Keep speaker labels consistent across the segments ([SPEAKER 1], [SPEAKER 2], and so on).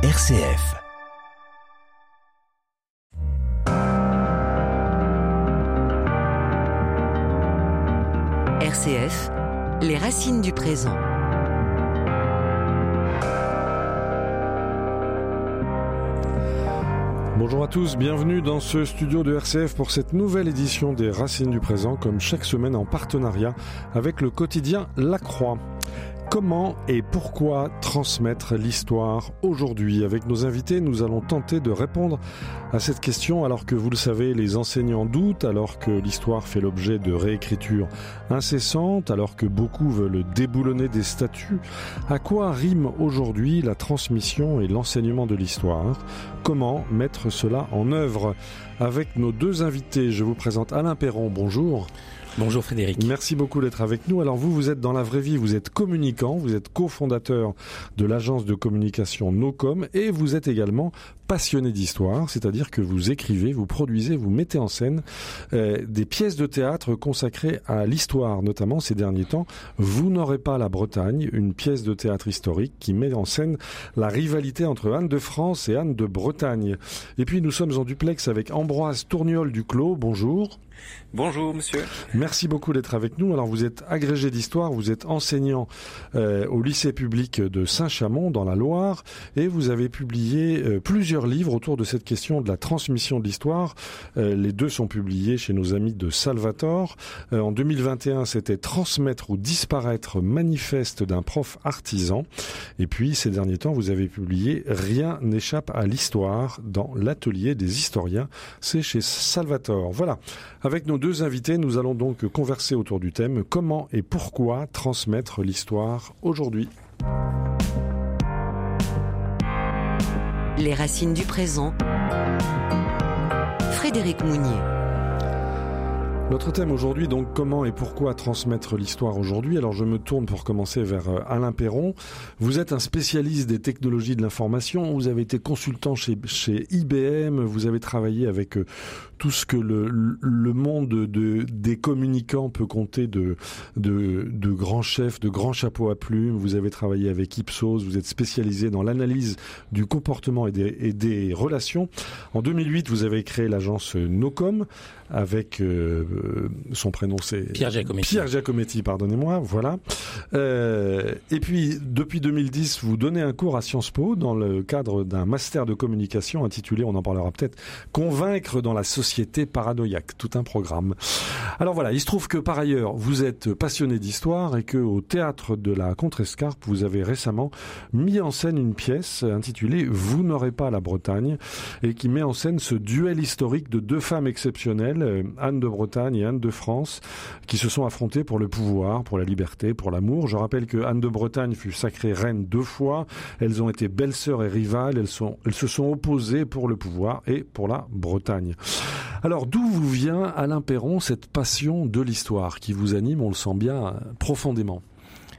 [SPEAKER 1] RCF.
[SPEAKER 2] RCF, les racines du présent.
[SPEAKER 3] Bonjour à tous, bienvenue dans ce studio de RCF pour cette nouvelle édition des Racines du présent, comme chaque semaine en partenariat avec le quotidien La Croix. Comment et pourquoi transmettre l'histoire aujourd'hui Avec nos invités, nous allons tenter de répondre à cette question alors que vous le savez, les enseignants doutent, alors que l'histoire fait l'objet de réécriture incessantes, alors que beaucoup veulent déboulonner des statuts. À quoi rime aujourd'hui la transmission et l'enseignement de l'histoire? Comment mettre cela en œuvre? Avec nos deux invités, je vous présente Alain Perron, bonjour.
[SPEAKER 4] Bonjour Frédéric.
[SPEAKER 3] Merci beaucoup d'être avec nous. Alors vous, vous êtes dans la vraie vie, vous êtes communicant, vous êtes cofondateur de l'agence de communication Nocom et vous êtes également passionné d'histoire, c'est-à-dire que vous écrivez, vous produisez, vous mettez en scène euh, des pièces de théâtre consacrées à l'histoire, notamment ces derniers temps. Vous n'aurez pas la Bretagne, une pièce de théâtre historique qui met en scène la rivalité entre Anne de France et Anne de Bretagne. Et puis nous sommes en duplex avec Ambroise Tourniol du Clos. Bonjour.
[SPEAKER 5] Bonjour monsieur.
[SPEAKER 3] Merci beaucoup d'être avec nous. Alors vous êtes agrégé d'histoire, vous êtes enseignant euh, au lycée public de Saint-Chamond dans la Loire et vous avez publié euh, plusieurs livres autour de cette question de la transmission de l'histoire. Euh, les deux sont publiés chez nos amis de Salvator. En 2021, c'était Transmettre ou disparaître manifeste d'un prof artisan. Et puis ces derniers temps, vous avez publié Rien n'échappe à l'histoire dans l'atelier des historiens. C'est chez Salvator. Voilà. Avec deux invités, nous allons donc converser autour du thème comment et pourquoi transmettre l'histoire aujourd'hui?
[SPEAKER 2] Les racines du présent. Frédéric Mounier.
[SPEAKER 3] Notre thème aujourd'hui, donc, comment et pourquoi transmettre l'histoire aujourd'hui? Alors, je me tourne pour commencer vers euh, Alain Perron. Vous êtes un spécialiste des technologies de l'information. Vous avez été consultant chez, chez IBM. Vous avez travaillé avec euh, tout ce que le, monde de, des communicants peut compter de, de, de grands chefs, de grands chapeaux à plumes. Vous avez travaillé avec Ipsos. Vous êtes spécialisé dans l'analyse du comportement et des, et des relations. En 2008, vous avez créé l'agence Nocom avec euh, son prénom c'est
[SPEAKER 4] Pierre Giacometti.
[SPEAKER 3] Pierre Giacometti, pardonnez-moi, voilà. Euh, et puis depuis 2010, vous donnez un cours à Sciences Po dans le cadre d'un master de communication intitulé, on en parlera peut-être, Convaincre dans la société paranoïaque, tout un programme. Alors voilà, il se trouve que par ailleurs, vous êtes passionné d'histoire et que au théâtre de la Contrescarpe, vous avez récemment mis en scène une pièce intitulée Vous n'aurez pas la Bretagne et qui met en scène ce duel historique de deux femmes exceptionnelles Anne de Bretagne et Anne de France, qui se sont affrontées pour le pouvoir, pour la liberté, pour l'amour. Je rappelle que Anne de Bretagne fut sacrée reine deux fois. Elles ont été belles-sœurs et rivales. Elles, elles se sont opposées pour le pouvoir et pour la Bretagne. Alors d'où vous vient, Alain Perron, cette passion de l'histoire qui vous anime, on le sent bien, profondément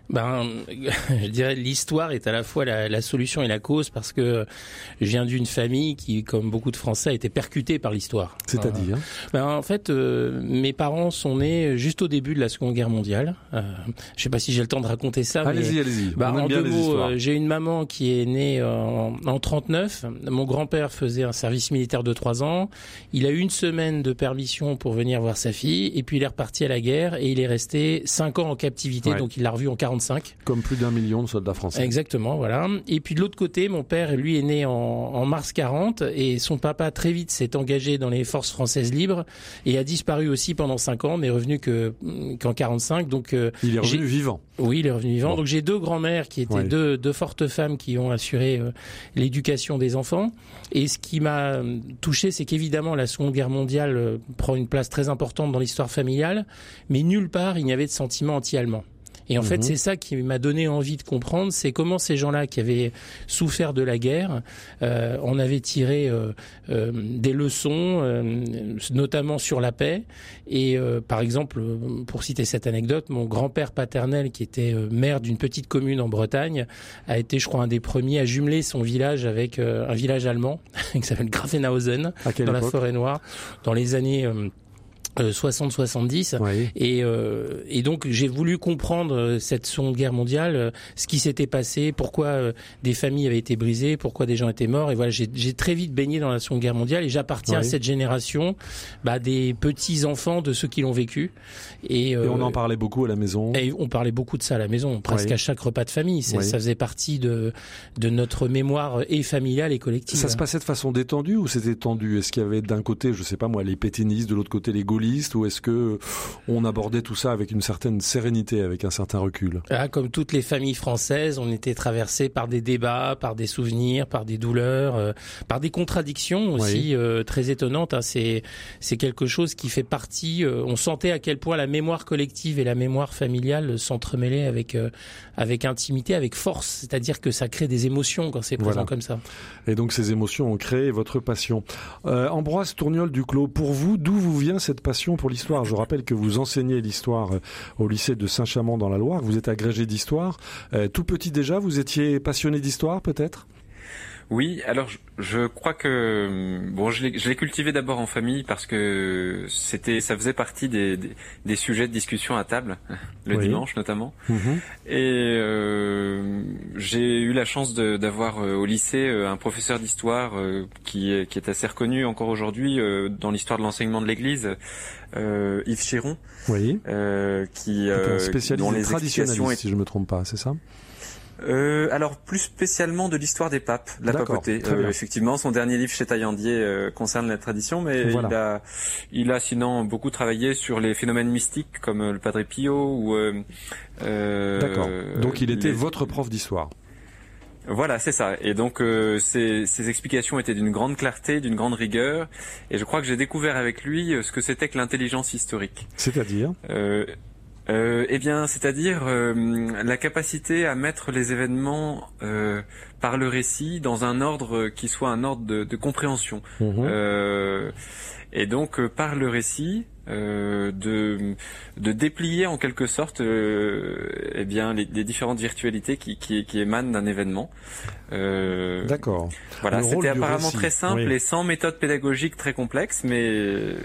[SPEAKER 4] ben, je dirais l'histoire est à la fois la, la, solution et la cause parce que je viens d'une famille qui, comme beaucoup de Français, a été percutée par l'histoire.
[SPEAKER 3] C'est-à-dire?
[SPEAKER 4] Ben, En fait, euh, mes parents sont nés juste au début de la Seconde Guerre mondiale. Euh, je sais pas si j'ai le temps de raconter ça.
[SPEAKER 3] Allez-y, allez-y.
[SPEAKER 4] Ben, en deux mots, euh, j'ai une maman qui est née en, en 39. Mon grand-père faisait un service militaire de trois ans. Il a eu une semaine de permission pour venir voir sa fille et puis il est reparti à la guerre et il est resté cinq ans en captivité.
[SPEAKER 3] Ouais.
[SPEAKER 4] Donc il l'a revu en 40
[SPEAKER 3] comme plus d'un million de soldats français.
[SPEAKER 4] Exactement, voilà. Et puis de l'autre côté, mon père, lui, est né en, en, mars 40 et son papa très vite s'est engagé dans les forces françaises libres et a disparu aussi pendant 5 ans, mais revenu que qu'en 45. Donc
[SPEAKER 3] euh, il est revenu vivant.
[SPEAKER 4] Oui, il est revenu vivant. Bon. Donc j'ai deux grands-mères qui étaient ouais. deux, deux fortes femmes qui ont assuré euh, l'éducation des enfants. Et ce qui m'a touché, c'est qu'évidemment la Seconde Guerre mondiale euh, prend une place très importante dans l'histoire familiale, mais nulle part il n'y avait de sentiment anti-allemand. Et en mmh. fait, c'est ça qui m'a donné envie de comprendre, c'est comment ces gens-là qui avaient souffert de la guerre euh, en avaient tiré euh, euh, des leçons, euh, notamment sur la paix. Et euh, par exemple, pour citer cette anecdote, mon grand-père paternel, qui était euh, maire d'une petite commune en Bretagne, a été, je crois, un des premiers à jumeler son village avec un village allemand qui s'appelle Grafenhausen, dans
[SPEAKER 3] époque?
[SPEAKER 4] la forêt noire, dans les années 60-70 et, euh, et donc j'ai voulu comprendre euh, cette Seconde Guerre mondiale, euh, ce qui s'était passé, pourquoi des familles avaient été brisées, pourquoi des gens étaient morts. Et voilà j'ai très vite baigné dans la Seconde Guerre mondiale et j'appartiens à cette génération bah, des petits enfants de ceux qui l'ont vécu.
[SPEAKER 3] Et, on en parlait beaucoup à la maison.
[SPEAKER 4] Et on parlait beaucoup de ça à la maison, presque à chaque repas de famille. Ça faisait partie de de notre mémoire et familiale et collective.
[SPEAKER 3] Ça se passait de façon détendue ou c'était tendu? Est-ce qu'il y avait d'un côté, je sais pas moi, les pétinistes, de l'autre côté les ou est-ce que on abordait tout ça avec une certaine sérénité, avec un certain recul?
[SPEAKER 4] Ah, Comme toutes les familles françaises, on était traversé par des débats, par des souvenirs, par des douleurs, euh, par des contradictions aussi euh, très étonnantes. Hein. C'est c'est quelque chose qui fait partie. Euh, on sentait à quel point la mémoire collective et la mémoire familiale s'entremêlaient avec avec intimité, avec force. C'est-à-dire que ça crée des émotions quand c'est présent comme ça.
[SPEAKER 3] Et donc ces émotions ont créé votre passion. Ambroise Tourniol du Clos, pour vous, d'où vous vient cette passion pour l'histoire. Je rappelle que vous enseignez l'histoire euh, au lycée de Saint-Chamond dans la Loire. Vous êtes agrégé d'histoire. Euh, tout petit déjà, vous étiez passionné d'histoire peut-être?
[SPEAKER 1] Oui, alors je, crois que bon, je l'ai cultivé d'abord en famille parce que c'était, ça faisait partie des, des, sujets de discussion à table le dimanche notamment. Mhm. Et euh, j'ai eu la chance d'avoir au lycée un professeur d'histoire qui, est, qui est assez reconnu encore aujourd'hui dans l'histoire de l'enseignement de l'Église, euh, Yves Chiron,
[SPEAKER 3] oui.
[SPEAKER 1] euh, qui euh,
[SPEAKER 3] spécialiste dont les traditionnalistes, si je me trompe pas, c'est ça?
[SPEAKER 1] Euh, alors plus spécialement de l'histoire des papes, la papauté. Euh, effectivement, son dernier livre chez Taillandier euh, concerne la tradition, mais il a, il a sinon beaucoup travaillé sur les phénomènes mystiques comme le Padre Pio ou.
[SPEAKER 3] D'accord. Donc il était votre prof d'histoire.
[SPEAKER 1] Voilà, c'est ça. Et donc euh, ces, explications étaient d'une grande clarté, d'une grande rigueur, et je crois que j'ai découvert avec lui ce que c'était que l'intelligence historique.
[SPEAKER 3] C'est-à-dire?
[SPEAKER 1] Euh, euh, Eh bien, c'est-à-dire la capacité à mettre les événements par le récit dans un ordre qui soit un ordre de, compréhension. Mmh. et donc par le récit, euh, de, de déplier en quelque sorte euh, eh bien les, différentes virtualités qui, qui, qui émanent d'un événement.
[SPEAKER 3] Euh, D'accord.
[SPEAKER 1] Voilà, c'était apparemment très simple et sans méthode pédagogique très complexe, mais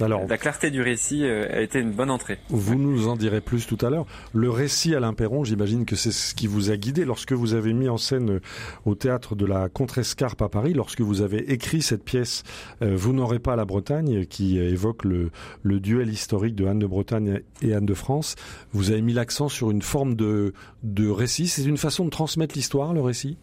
[SPEAKER 1] alors, la clarté du récit euh, a été une bonne entrée.
[SPEAKER 3] Vous nous en direz plus tout à l'heure. Le récit Alain Perron, j'imagine que c'est ce qui vous a guidé lorsque vous avez mis en scène euh, au théâtre de la Contrescarpe à Paris, lorsque vous avez écrit cette pièce euh, Vous n'aurez pas la Bretagne, qui évoque le, le duel historique de Anne de Bretagne et Anne de France. Vous avez mis l'accent sur une forme de, de récit. C'est une façon de transmettre l'histoire, le récit?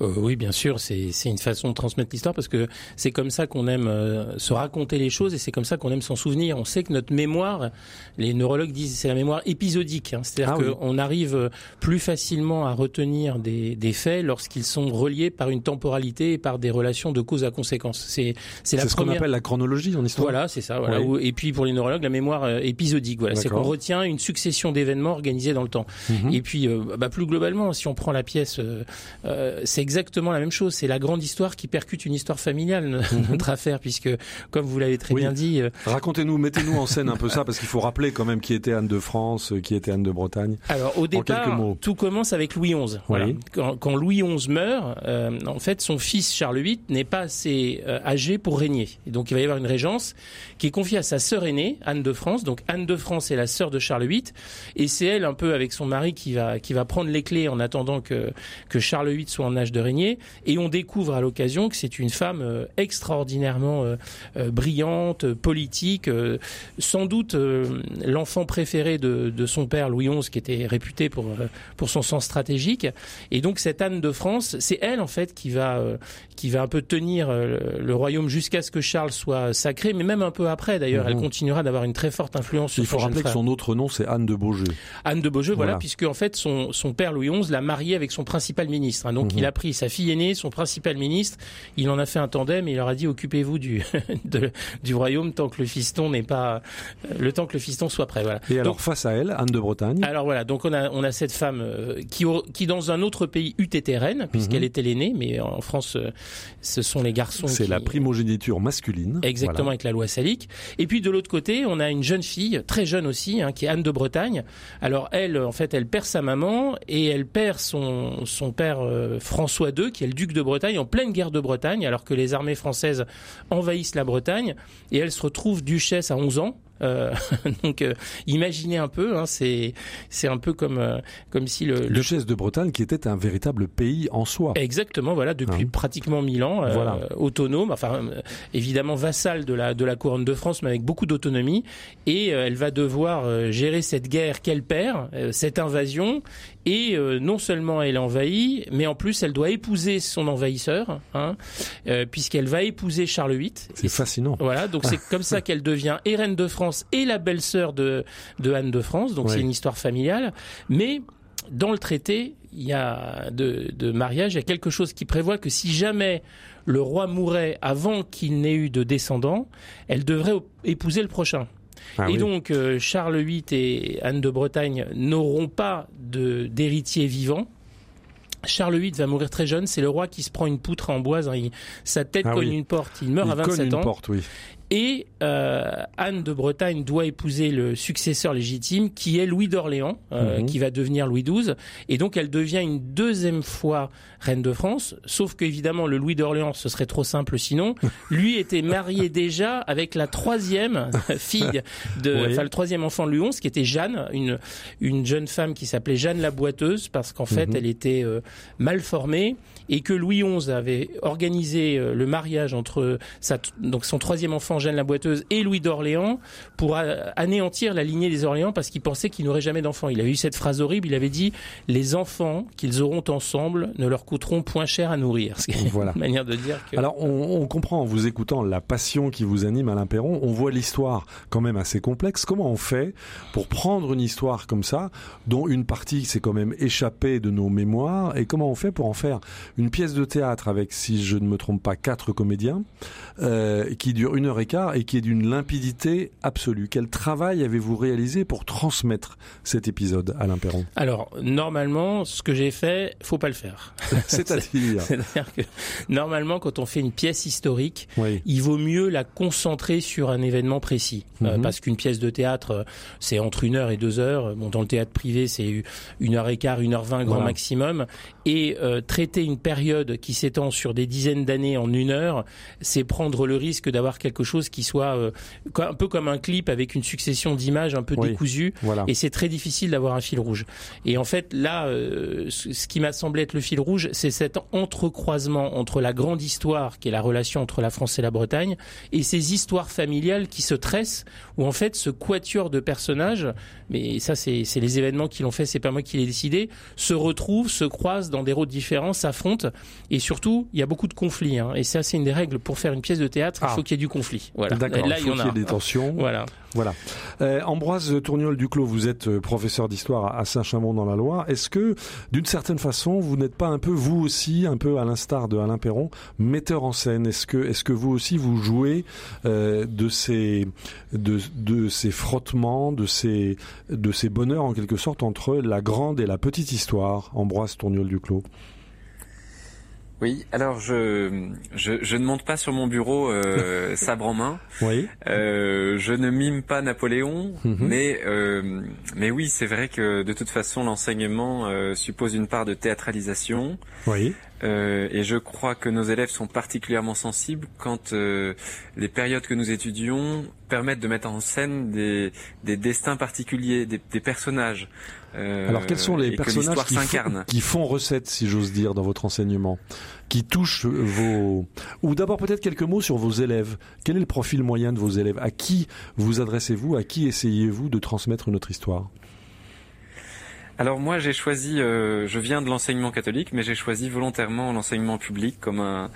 [SPEAKER 4] Euh, oui, bien sûr, c'est une façon de transmettre l'histoire parce que c'est comme ça qu'on aime euh, se raconter les choses et c'est comme ça qu'on aime s'en souvenir. On sait que notre mémoire, les neurologues disent c'est la mémoire épisodique, hein. c'est-à-dire ah qu'on arrive plus facilement à retenir des, des faits lorsqu'ils sont reliés par une temporalité et par des relations de cause à conséquence.
[SPEAKER 3] C'est c'est ce qu'on appelle la chronologie en histoire.
[SPEAKER 4] Voilà, c'est ça. Voilà. Et puis pour les neurologues, la mémoire euh, épisodique, voilà, c'est qu'on retient une succession d'événements organisés dans le temps. Mhm. Et puis, bah, plus globalement, si on prend la pièce, c'est exactement la même chose. C'est la grande histoire qui percute une histoire familiale, mhm. notre affaire, puisque, comme vous l'avez très bien dit... Euh,
[SPEAKER 3] Racontez-nous, mettez-nous en scène un peu ça, parce qu'il faut rappeler quand même qui était Anne de France, qui était Anne de Bretagne.
[SPEAKER 4] Alors, au départ, tout commence avec Louis XI. Voilà. Quand, Louis XI meurt, euh, en fait, son fils Charles VIII n'est pas assez euh, âgé pour régner. Et donc, il va y avoir une régence qui est confiée à sa sœur aînée, Anne de France. Donc, Anne de France est la sœur de Charles VIII, et c'est elle, un peu avec son mari, qui va, qui va prendre les clés en attendant que, que Charles VIII soit en âge de régner. Et on découvre à l'occasion que c'est une femme euh, extraordinairement euh, euh, brillante, politique, sans doute l'enfant préféré de, de, son père Louis XI, qui était réputé pour pour son sens stratégique. Et donc cette Anne de France, c'est elle en fait qui va qui va un peu tenir le royaume jusqu'à ce que Charles soit sacré, mais même un peu après d'ailleurs, elle mhm. continuera d'avoir une très forte influence.
[SPEAKER 3] Il faut rappeler que son autre nom c'est Anne de Beaujeu.
[SPEAKER 4] Anne de Beaujeu, voilà, puisque en fait son son père Louis XI l'a mariée avec son principal ministre. Hein. donc mhm. il a pris sa fille aînée, son principal ministre, il en a fait un tandem et il leur a dit occupez-vous du du royaume tant que le fiston n'est pas le temps que le fiston soit prêt. Voilà.
[SPEAKER 3] Et alors face à elle, Anne de Bretagne?
[SPEAKER 4] Alors voilà, donc on a on a cette femme euh, qui qui dans un autre pays eût été reine puisqu'elle mhm. était l'aînée, mais en France euh, ce sont les garçons.
[SPEAKER 3] C'est la primogéniture masculine.
[SPEAKER 4] Exactement avec la loi salique. Et puis de l'autre côté, on a une jeune fille très jeune aussi, hein, qui est Anne de Bretagne. Alors elle, en fait, elle perd sa maman et elle perd son son père euh, François II, qui est le duc de Bretagne en pleine guerre de Bretagne, alors que les armées françaises envahissent la Bretagne, et elle se retrouve duchesse à 11 ans, Euh, donc, euh, imaginez un peu, hein, c'est c'est un peu comme euh, comme si le,
[SPEAKER 3] le Duchesse de Bretagne qui était un véritable pays en soi.
[SPEAKER 4] Exactement, voilà, depuis
[SPEAKER 3] Hein.
[SPEAKER 4] pratiquement mille ans,
[SPEAKER 3] Voilà.
[SPEAKER 4] autonome, enfin évidemment vassal de la de la couronne de France, mais avec beaucoup d'autonomie, et elle va devoir gérer cette guerre qu'elle perd, cette invasion, et euh, non seulement elle envahit, mais en plus elle doit épouser son envahisseur, hein, euh, puisqu'elle va épouser Charles VIII.
[SPEAKER 3] C'est fascinant.
[SPEAKER 4] voilà, donc c'est comme ça qu'elle devient et reine de France et la belle-sœur de, de Anne de France. Donc
[SPEAKER 3] Ouais.
[SPEAKER 4] c'est une histoire familiale. Mais dans le traité, il y a de, de mariage, il y a quelque chose qui prévoit que si jamais le roi mourait avant qu'il n'ait eu de descendants, elle devrait épouser le prochain.
[SPEAKER 3] Ah
[SPEAKER 4] et
[SPEAKER 3] oui.
[SPEAKER 4] donc euh, Charles VIII et Anne de Bretagne n'auront pas d'héritier vivant. Charles VIII va mourir très jeune. C'est le roi qui se prend une poutre en bois. hein. Il- sa tête
[SPEAKER 3] Ah
[SPEAKER 4] cogne
[SPEAKER 3] oui.
[SPEAKER 4] une porte. Il meurt
[SPEAKER 3] Il
[SPEAKER 4] à
[SPEAKER 3] cogne
[SPEAKER 4] 27
[SPEAKER 3] une
[SPEAKER 4] ans.
[SPEAKER 3] porte, oui.
[SPEAKER 4] Et euh, Anne de Bretagne doit épouser le successeur légitime, qui est Louis d'Orléans, euh,
[SPEAKER 3] Mhm.
[SPEAKER 4] qui va devenir Louis XII. Et donc elle devient une deuxième fois reine de France. Sauf qu'évidemment, le Louis d'Orléans, ce serait trop simple sinon. Lui était marié déjà avec la troisième fille, de,
[SPEAKER 3] Oui.
[SPEAKER 4] enfin le troisième enfant de Louis XI, qui était Jeanne, une, une jeune femme qui s'appelait Jeanne la Boiteuse, parce qu'en fait,
[SPEAKER 3] Mhm.
[SPEAKER 4] elle était euh, mal formée et que Louis XI avait organisé euh, le mariage entre sa, donc son troisième enfant Jeanne la Boiteuse et Louis d'Orléans pour a- anéantir la lignée des Orléans parce qu'il pensait qu'il n'aurait jamais d'enfants. Il avait eu cette phrase horrible, il avait dit les enfants qu'ils auront ensemble ne leur coûteront point cher à nourrir. Ce qui est
[SPEAKER 3] Voilà.
[SPEAKER 4] une manière de dire que
[SPEAKER 3] Alors, on, on comprend en vous écoutant la passion qui vous anime, Alain Perron. On voit l'histoire quand même assez complexe. Comment on fait pour prendre une histoire comme ça, dont une partie s'est quand même échappée de nos mémoires, et comment on fait pour en faire une pièce de théâtre avec, si je ne me trompe pas, quatre comédiens, euh, qui dure une heure et et qui est d'une limpidité absolue. Quel travail avez-vous réalisé pour transmettre cet épisode, Alain Perron?
[SPEAKER 4] Alors, normalement, ce que j'ai fait, faut pas le faire.
[SPEAKER 3] C'est-à-dire,
[SPEAKER 4] C'est-à-dire que, normalement, quand on fait une pièce historique,
[SPEAKER 3] oui,
[SPEAKER 4] il vaut mieux la concentrer sur un événement précis. Euh,
[SPEAKER 3] Mhm.
[SPEAKER 4] parce qu'une pièce de théâtre, c'est entre une heure et deux heures. Bon, dans le théâtre privé, c'est une heure et quart, une heure vingt grand
[SPEAKER 3] Voilà.
[SPEAKER 4] maximum. Et euh, traiter une période qui s'étend sur des dizaines d'années en une heure, c'est prendre le risque d'avoir quelque chose qui soit euh, un peu comme un clip avec une succession d'images un peu
[SPEAKER 3] Oui.
[SPEAKER 4] décousues.
[SPEAKER 3] voilà.
[SPEAKER 4] Et c'est très difficile d'avoir un fil rouge. Et en fait, là, euh, ce qui m'a semblé être le fil rouge, c'est cet entrecroisement entre la grande histoire, qui est la relation entre la France et la Bretagne, et ces histoires familiales qui se tressent, où en fait, ce quatuor de personnages, mais ça, c'est c'est les événements qui l'ont fait, c'est pas moi qui l'ai décidé, se retrouvent, se croisent dans des rôles différents, s'affrontent, et surtout, il y a beaucoup de conflits. Hein. Et ça, c'est une des règles pour faire une pièce de théâtre,
[SPEAKER 3] Ah.
[SPEAKER 4] il faut qu'il y ait du conflit. Voilà. Là,
[SPEAKER 3] il
[SPEAKER 4] il
[SPEAKER 3] faut
[SPEAKER 4] y en
[SPEAKER 3] qu'il y
[SPEAKER 4] a.
[SPEAKER 3] ait des tensions.
[SPEAKER 4] Voilà.
[SPEAKER 3] Voilà. Euh, Ambroise Tourniol Duclos, vous êtes euh, professeur d'histoire à Saint-Chamond dans la Loire. Est-ce que, d'une certaine façon, vous n'êtes pas un peu, vous aussi, un peu à l'instar de Alain Perron, metteur en scène? Est-ce que, est-ce que vous aussi vous jouez euh, de ces, de, de ces frottements, de ces, de ces bonheurs en quelque sorte entre la grande et la petite histoire, Ambroise Tourniol Duclos
[SPEAKER 1] Oui, alors je, je, je ne monte pas sur mon bureau euh, sabre en main.
[SPEAKER 3] Oui.
[SPEAKER 1] Euh, je ne mime pas Napoléon,
[SPEAKER 3] Mhm.
[SPEAKER 1] mais euh, mais oui, c'est vrai que de toute façon l'enseignement euh, suppose une part de théâtralisation.
[SPEAKER 3] Oui.
[SPEAKER 1] Euh, et je crois que nos élèves sont particulièrement sensibles quand euh, les périodes que nous étudions permettent de mettre en scène des, des destins particuliers, des, des personnages. Euh,
[SPEAKER 3] Alors quels sont les personnages qui font,
[SPEAKER 1] s'incarne
[SPEAKER 3] qui font recette, si j'ose dire, dans votre enseignement, qui touchent vos... Ou d'abord peut-être quelques mots sur vos élèves. Quel est le profil moyen de vos élèves À qui vous adressez-vous À qui essayez-vous de transmettre notre histoire
[SPEAKER 1] Alors moi j'ai choisi, euh, je viens de l'enseignement catholique, mais j'ai choisi volontairement l'enseignement public comme un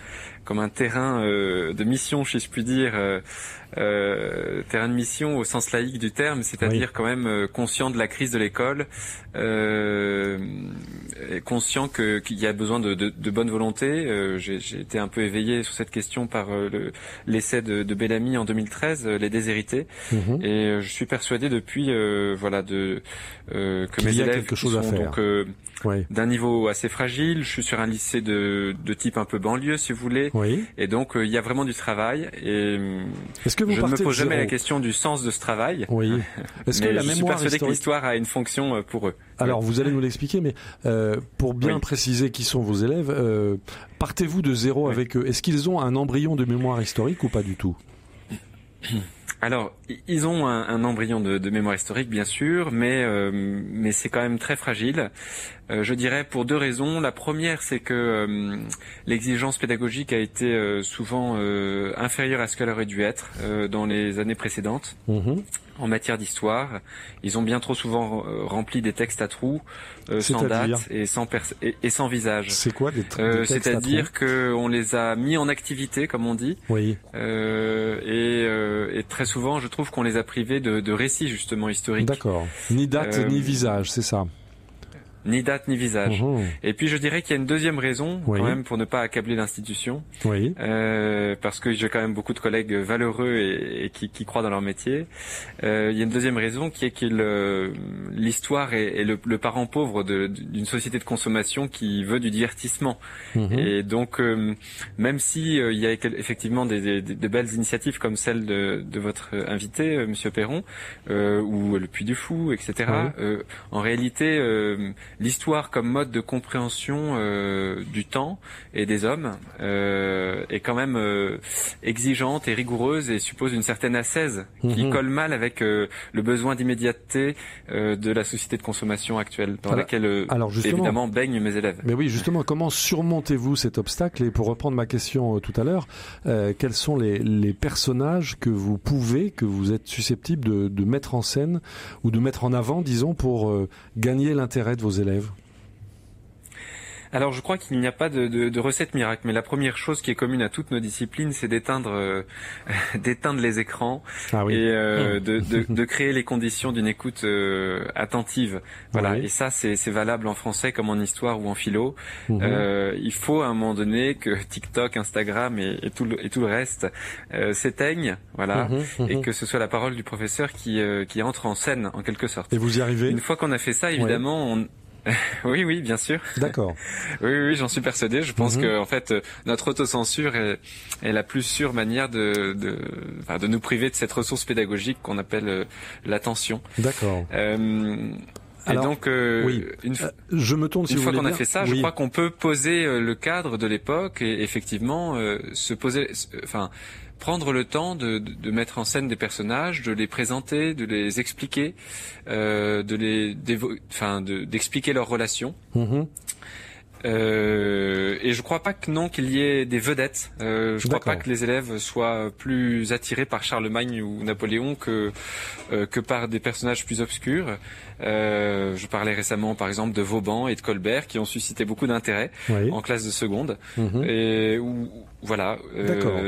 [SPEAKER 1] comme un terrain euh, de mission, si je puis dire, euh, euh, terrain de mission au sens laïque du terme, c'est-à-dire
[SPEAKER 3] Oui.
[SPEAKER 1] quand même euh, conscient de la crise de l'école, euh, conscient que qu'il y a besoin de, de, de bonne volonté. Euh, j'ai j'ai été un peu éveillé sur cette question par euh, le- l'essai de, de Bellamy en 2013, euh, les déshérités.
[SPEAKER 3] Mhm.
[SPEAKER 1] Et je suis persuadé depuis, euh, voilà, de euh, que mes élèves
[SPEAKER 3] quelque
[SPEAKER 1] qui
[SPEAKER 3] chose à
[SPEAKER 1] sont
[SPEAKER 3] faire.
[SPEAKER 1] donc euh,
[SPEAKER 3] Oui.
[SPEAKER 1] d'un niveau assez fragile. Je suis sur un lycée de, de type un peu banlieue, si vous voulez.
[SPEAKER 3] Oui.
[SPEAKER 1] Et donc il y a vraiment du travail. Et
[SPEAKER 3] Est-ce que vous
[SPEAKER 1] je ne me
[SPEAKER 3] partez
[SPEAKER 1] pose jamais
[SPEAKER 3] zéro
[SPEAKER 1] la question du sens de ce travail.
[SPEAKER 3] Oui. Est-ce que la
[SPEAKER 1] je suis
[SPEAKER 3] mémoire
[SPEAKER 1] que
[SPEAKER 3] historique
[SPEAKER 1] l'histoire a une fonction euh, pour eux.
[SPEAKER 3] Alors, vous allez nous l'expliquer, mais euh, pour bien
[SPEAKER 1] Oui.
[SPEAKER 3] préciser qui sont vos élèves, euh, partez-vous de zéro
[SPEAKER 1] Oui.
[SPEAKER 3] avec eux? Est-ce qu'ils ont un embryon de mémoire historique ou pas du tout?
[SPEAKER 1] alors, ils ont un, embryon de, mémoire historique, bien sûr, mais euh, mais c'est quand même très fragile. Euh, je dirais pour deux raisons. La première, c'est que euh, l'exigence pédagogique a été souvent inférieure à ce qu'elle aurait dû être dans les années précédentes. Mm-hmm en matière d'histoire. Ils ont bien trop souvent euh, rempli des textes à trous, euh, sans date et sans, et, sans visage.
[SPEAKER 3] C'est quoi des,
[SPEAKER 1] euh, C'est-à-dire qu'on les a mis en activité, comme on dit.
[SPEAKER 3] Oui.
[SPEAKER 1] Et, et, très souvent, je trouve qu'on les a privés de, de récits justement historiques.
[SPEAKER 3] D'accord. Ni date ni visage, c'est ça?
[SPEAKER 1] Ni date ni visage. Mhm. Et puis je dirais qu'il y a une deuxième raison quand même pour ne pas accabler l'institution,
[SPEAKER 3] oui.
[SPEAKER 1] euh, parce que j'ai quand même beaucoup de collègues valeureux et, et qui, qui, croient dans leur métier. Euh, il y a une deuxième raison qui est que l'histoire est, est le, le, parent pauvre d'une société de consommation qui veut du divertissement. Mhm. Et donc euh, même si euh, il y a effectivement des, des, de belles initiatives comme celle de, de votre invité, euh, Monsieur Perron, ou le Puy du Fou, etc. en réalité l'histoire comme mode de compréhension euh, du temps et des hommes euh, est quand même euh, exigeante et rigoureuse et suppose une certaine ascèse qui mhm. colle mal avec le besoin d'immédiateté de la société de consommation actuelle dans laquelle évidemment baignent mes élèves.
[SPEAKER 3] Mais oui, justement, comment surmontez-vous cet obstacle? Et pour reprendre ma question tout à l'heure, quels sont les, les, personnages que vous pouvez, que vous êtes susceptible de, de, mettre en scène ou de mettre en avant, disons, pour gagner l'intérêt de vos élèves?
[SPEAKER 1] Alors je crois qu'il n'y a pas de, de, de, recette miracle, mais la première chose qui est commune à toutes nos disciplines, c'est d'éteindre euh, d'éteindre les écrans
[SPEAKER 3] ah
[SPEAKER 1] et euh, mmh. de, de, créer les conditions d'une écoute euh, attentive. Voilà. Et ça, c'est valable en français comme en histoire ou en philo. Mmh. il faut à un moment donné que TikTok, Instagram et, et tout, le, et tout le reste s'éteignent, voilà, mmh, et que ce soit la parole du professeur qui qui entre en scène en quelque sorte.
[SPEAKER 3] Et vous y arrivez
[SPEAKER 1] Une fois qu'on a fait ça, évidemment, on, oui, oui, bien sûr.
[SPEAKER 3] D'accord.
[SPEAKER 1] oui, oui, j'en suis persuadé. Je pense mhm. que en fait, notre autocensure est, est la plus sûre manière de de, enfin, de nous priver de cette ressource pédagogique qu'on appelle euh, l'attention.
[SPEAKER 3] D'accord.
[SPEAKER 1] Euh, et donc, euh,
[SPEAKER 3] oui. une, je me tourne
[SPEAKER 1] si
[SPEAKER 3] une
[SPEAKER 1] fois qu'on a fait ça, je crois qu'on peut poser le cadre de l'époque et effectivement se poser, enfin prendre le temps de, de, mettre en scène des personnages, de les présenter, de les expliquer, euh, de les, enfin, d'expliquer leurs relations. Mm-hmm. Euh, et je crois pas que non qu'il y ait des vedettes. Euh, je crois pas que les élèves soient plus attirés par Charlemagne ou Napoléon que euh, que par des personnages plus obscurs. Euh, je parlais récemment, par exemple, de Vauban et de Colbert qui ont suscité beaucoup d'intérêt en classe de seconde. Mm-hmm. Et où, voilà.
[SPEAKER 3] D'accord.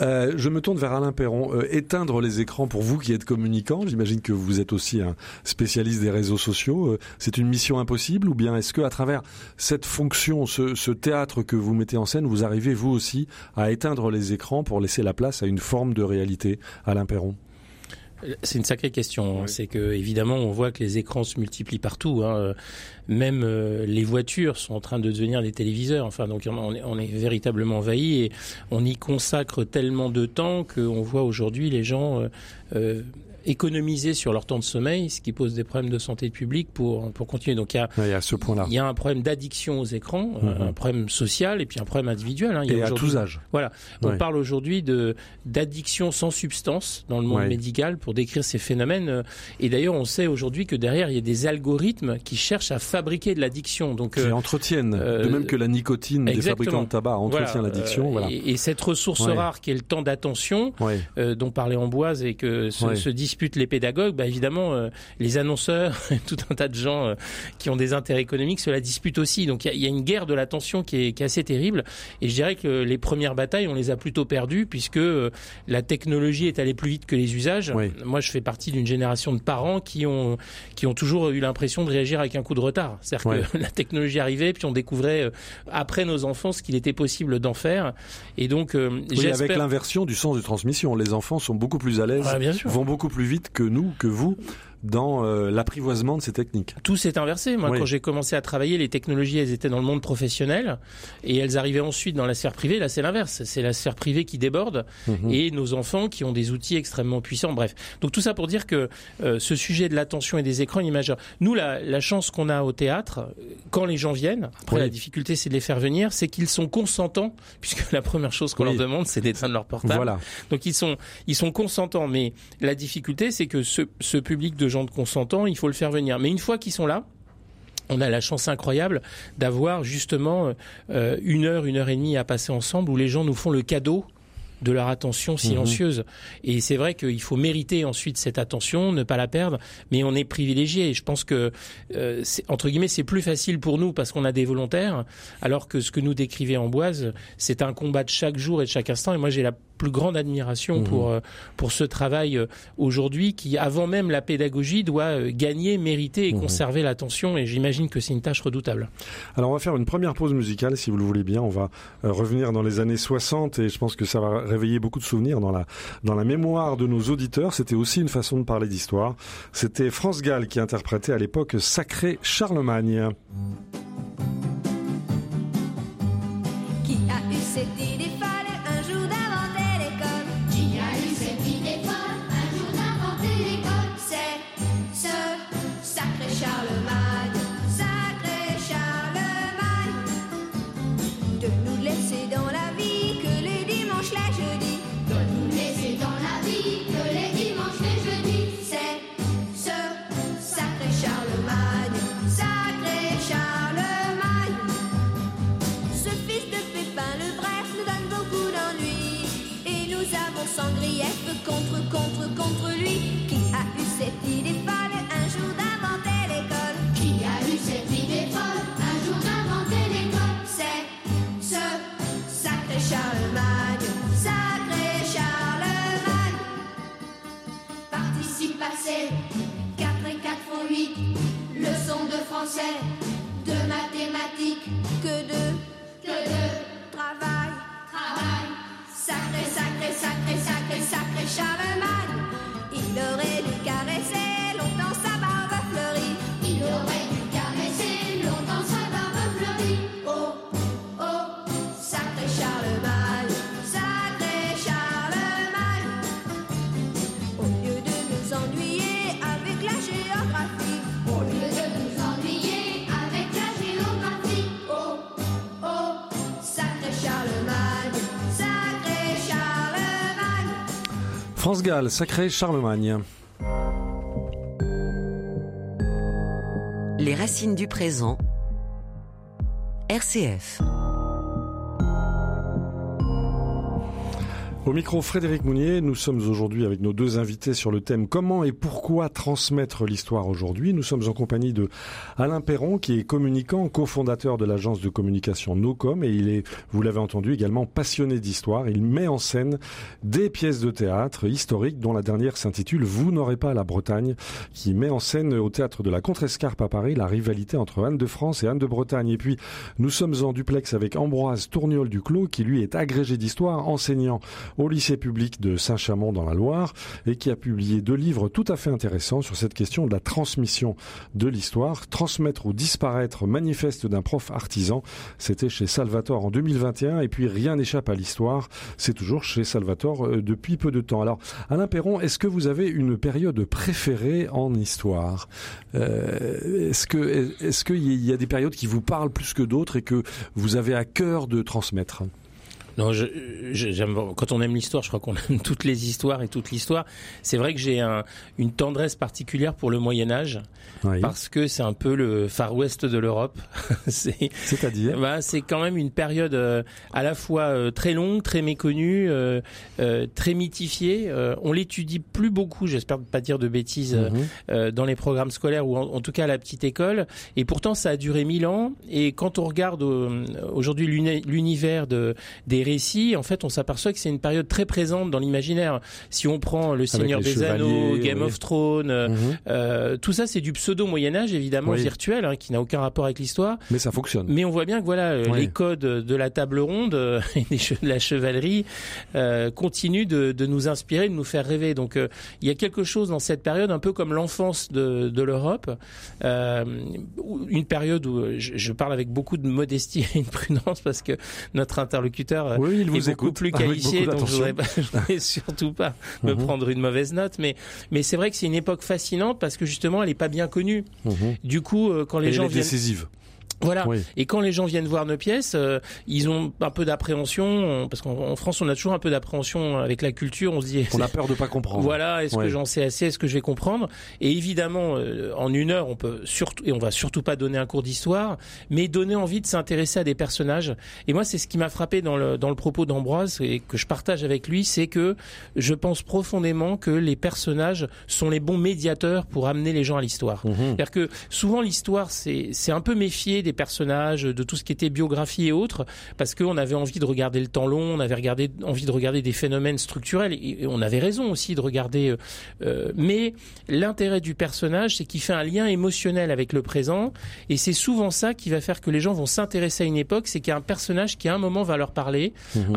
[SPEAKER 3] Euh, je me tourne vers Alain Perron. Euh, éteindre les écrans pour vous qui êtes communicant, j'imagine que vous êtes aussi un spécialiste des réseaux sociaux. Euh, c'est une mission impossible ou bien est-ce que à travers cette fonction, ce, ce, théâtre que vous mettez en scène, vous arrivez vous aussi à éteindre les écrans pour laisser la place à une forme de réalité, Alain Perron?
[SPEAKER 4] C'est une sacrée question. Hein. C'est que évidemment, on voit que les écrans se multiplient partout. Hein. Même euh, les voitures sont en train de devenir des téléviseurs. Enfin, donc on est, on est véritablement envahi et on y consacre tellement de temps qu'on voit aujourd'hui les gens euh, euh économiser sur leur temps de sommeil, ce qui pose des problèmes de santé publique pour pour continuer. Donc il y a,
[SPEAKER 3] y a ce point-là.
[SPEAKER 4] Il y a un problème d'addiction aux écrans, mhm. un problème social et puis un problème individuel. Hein.
[SPEAKER 3] Il y a et à tous âges.
[SPEAKER 4] Voilà. On parle aujourd'hui de d'addiction sans substance dans le monde médical pour décrire ces phénomènes. Et d'ailleurs, on sait aujourd'hui que derrière il y a des algorithmes qui cherchent à fabriquer de l'addiction. Donc
[SPEAKER 3] qui euh, entretiennent, euh, de même que la nicotine des fabricants de tabac entretient l'addiction. Voilà.
[SPEAKER 4] Et, et, cette ressource rare qui est le temps d'attention, euh, dont parlait Amboise et que se, se les pédagogues, bah évidemment, euh, les annonceurs, tout un tas de gens euh, qui ont des intérêts économiques se la disputent aussi. Donc il y, a, une guerre de l'attention qui est, assez terrible. Et je dirais que les premières batailles, on les a plutôt perdues puisque euh, la technologie est allée plus vite que les usages. Moi, je fais partie d'une génération de parents qui ont qui ont toujours eu l'impression de réagir avec un coup de retard. C'est-à-dire que la technologie arrivait, puis on découvrait après nos enfants ce qu'il était possible d'en faire. Et donc,
[SPEAKER 3] oui, avec l'inversion du sens de transmission, les enfants sont beaucoup plus à l'aise, vont beaucoup plus vite que nous, que vous, dans euh, l'apprivoisement de ces techniques.
[SPEAKER 4] Tout s'est inversé. Moi, quand j'ai commencé à travailler, les technologies, elles étaient dans le monde professionnel et elles arrivaient ensuite dans la sphère privée. Là, c'est l'inverse. C'est la sphère privée qui déborde mhm. et nos enfants qui ont des outils extrêmement puissants. Bref. Donc tout ça pour dire que euh, ce sujet de l'attention et des écrans, imaginaires. Nous, la, la chance qu'on a au théâtre, quand les gens viennent, après la difficulté, c'est de les faire venir, c'est qu'ils sont consentants, puisque la première chose qu'on leur demande, c'est d'éteindre leur portable. Voilà. Donc ils sont, ils sont consentants. Mais la difficulté, c'est que ce, ce public de gens de consentants, il faut le faire venir. Mais une fois qu'ils sont là, on a la chance incroyable d'avoir justement euh, une heure, une heure et demie à passer ensemble où les gens nous font le cadeau de leur attention mhm. silencieuse. Et c'est vrai qu'il faut mériter ensuite cette attention, ne pas la perdre, mais on est privilégié. Et je pense que, euh, entre guillemets, c'est plus facile pour nous parce qu'on a des volontaires, alors que ce que nous décrivait Amboise, c'est un combat de chaque jour et de chaque instant. Et moi, j'ai la plus grande admiration mhm. pour euh, pour ce travail euh, aujourd'hui qui, avant même la pédagogie, doit euh, gagner, mériter et mhm. conserver l'attention. Et j'imagine que c'est une tâche redoutable.
[SPEAKER 3] Alors on va faire une première pause musicale, si vous le voulez bien. On va revenir dans les années 60 et je pense que ça va réveiller beaucoup de souvenirs dans la dans la mémoire de nos auditeurs. C'était aussi une façon de parler d'histoire. C'était France Gall qui interprétait à l'époque Sacré Charlemagne.
[SPEAKER 5] De mathématiques, que de, que de travail, travail. Sacré, sacré, sacré, sacré, sacré Charlemagne, il aurait dû caresser Gall, sacré Charlemagne.
[SPEAKER 2] Les racines du présent. RCF.
[SPEAKER 3] Au micro Frédéric Mounier, nous sommes aujourd'hui avec nos deux invités sur le thème comment et pourquoi? Transmettre l'histoire aujourd'hui. Nous sommes en compagnie de Alain Perron qui est communicant, cofondateur de l'agence de communication Nocom et il est, vous l'avez entendu, également passionné d'histoire. Il met en scène des pièces de théâtre historiques dont la dernière s'intitule Vous n'aurez pas la Bretagne qui met en scène au théâtre de la Contrescarpe à Paris la rivalité entre Anne de France et Anne de Bretagne. Et puis nous sommes en duplex avec Ambroise Tourniol Duclos qui lui est agrégé d'histoire, enseignant au lycée public de Saint-Chamond dans la Loire et qui a publié deux livres tout à fait sur cette question de la transmission de l'histoire. Transmettre ou disparaître, manifeste d'un prof artisan. C'était chez Salvatore en 2021 et puis rien n'échappe à l'histoire. C'est toujours chez Salvatore euh, depuis peu de temps. Alors, Alain Perron, est-ce que vous avez une période préférée en histoire? Euh, Est-ce que est-ce qu'il y a des périodes qui vous parlent plus que d'autres et que vous avez à cœur de transmettre?
[SPEAKER 4] Non, je, j'aime quand on aime l'histoire, je crois qu'on aime toutes les histoires et toute l'histoire. C'est vrai que j'ai un, une tendresse particulière pour le Moyen Âge parce que c'est un peu le Far West de l'Europe.
[SPEAKER 3] c'est, C'est-à-dire
[SPEAKER 4] bah, c'est quand même une période euh, à la fois euh, très longue, très méconnue, euh, très mythifiée. on l'étudie plus beaucoup, j'espère pas dire de bêtises, mhm. dans les programmes scolaires ou en, tout cas à la petite école. Et pourtant, ça a duré mille ans. Et quand on regarde aujourd'hui l'univers de des récits, en fait, on s'aperçoit que c'est une période très présente dans l'imaginaire. Si on prend Le Seigneur des Anneaux, Game of Thrones, mhm. euh, tout ça, c'est du pseudo Moyen Âge, évidemment virtuel, hein, qui n'a aucun rapport avec l'histoire.
[SPEAKER 3] Mais ça fonctionne.
[SPEAKER 4] Mais on voit bien que voilà, euh, les codes de la table ronde et de la chevalerie continuent de, de, nous inspirer, de nous faire rêver. Donc, il y a quelque chose dans cette période, un peu comme l'enfance de, de l'Europe, une période où je, je parle avec beaucoup de modestie et une prudence parce que notre interlocuteur
[SPEAKER 3] oui, il
[SPEAKER 4] vous
[SPEAKER 3] est
[SPEAKER 4] beaucoup plus qualifié, donc je voudrais, voudrais surtout pas me mhm. prendre une mauvaise note. Mais, mais c'est vrai que c'est une époque fascinante parce que justement, elle est pas bien connue. Mhm. Du coup, euh, quand les gens
[SPEAKER 3] elle
[SPEAKER 4] est viennent...
[SPEAKER 3] décisive.
[SPEAKER 4] Voilà. Et quand les gens viennent voir nos pièces, euh, ils ont un peu d'appréhension parce qu'en France, on a toujours un peu d'appréhension avec la culture. On se dit,
[SPEAKER 3] on a peur de pas comprendre.
[SPEAKER 4] Voilà. Est-ce que j'en sais assez Est-ce que je vais comprendre? Et évidemment, euh, en une heure, on peut surtout et on va surtout pas donner un cours d'histoire, mais donner envie de s'intéresser à des personnages. Et moi, c'est ce qui m'a frappé dans le dans le propos d'Ambroise et que je partage avec lui, c'est que je pense profondément que les personnages sont les bons médiateurs pour amener les gens à l'histoire. Mhm. C'est-à-dire que souvent l'histoire, c'est c'est un peu méfié des personnages, de tout ce qui était biographie et autres, parce qu'on avait envie de regarder le temps long, on avait regardé, envie de regarder des phénomènes structurels, et on avait raison aussi de regarder. Euh, euh, mais l'intérêt du personnage, c'est qu'il fait un lien émotionnel avec le présent, et c'est souvent ça qui va faire que les gens vont s'intéresser à une époque, c'est qu'il y a un personnage qui à un moment va leur parler, mhm.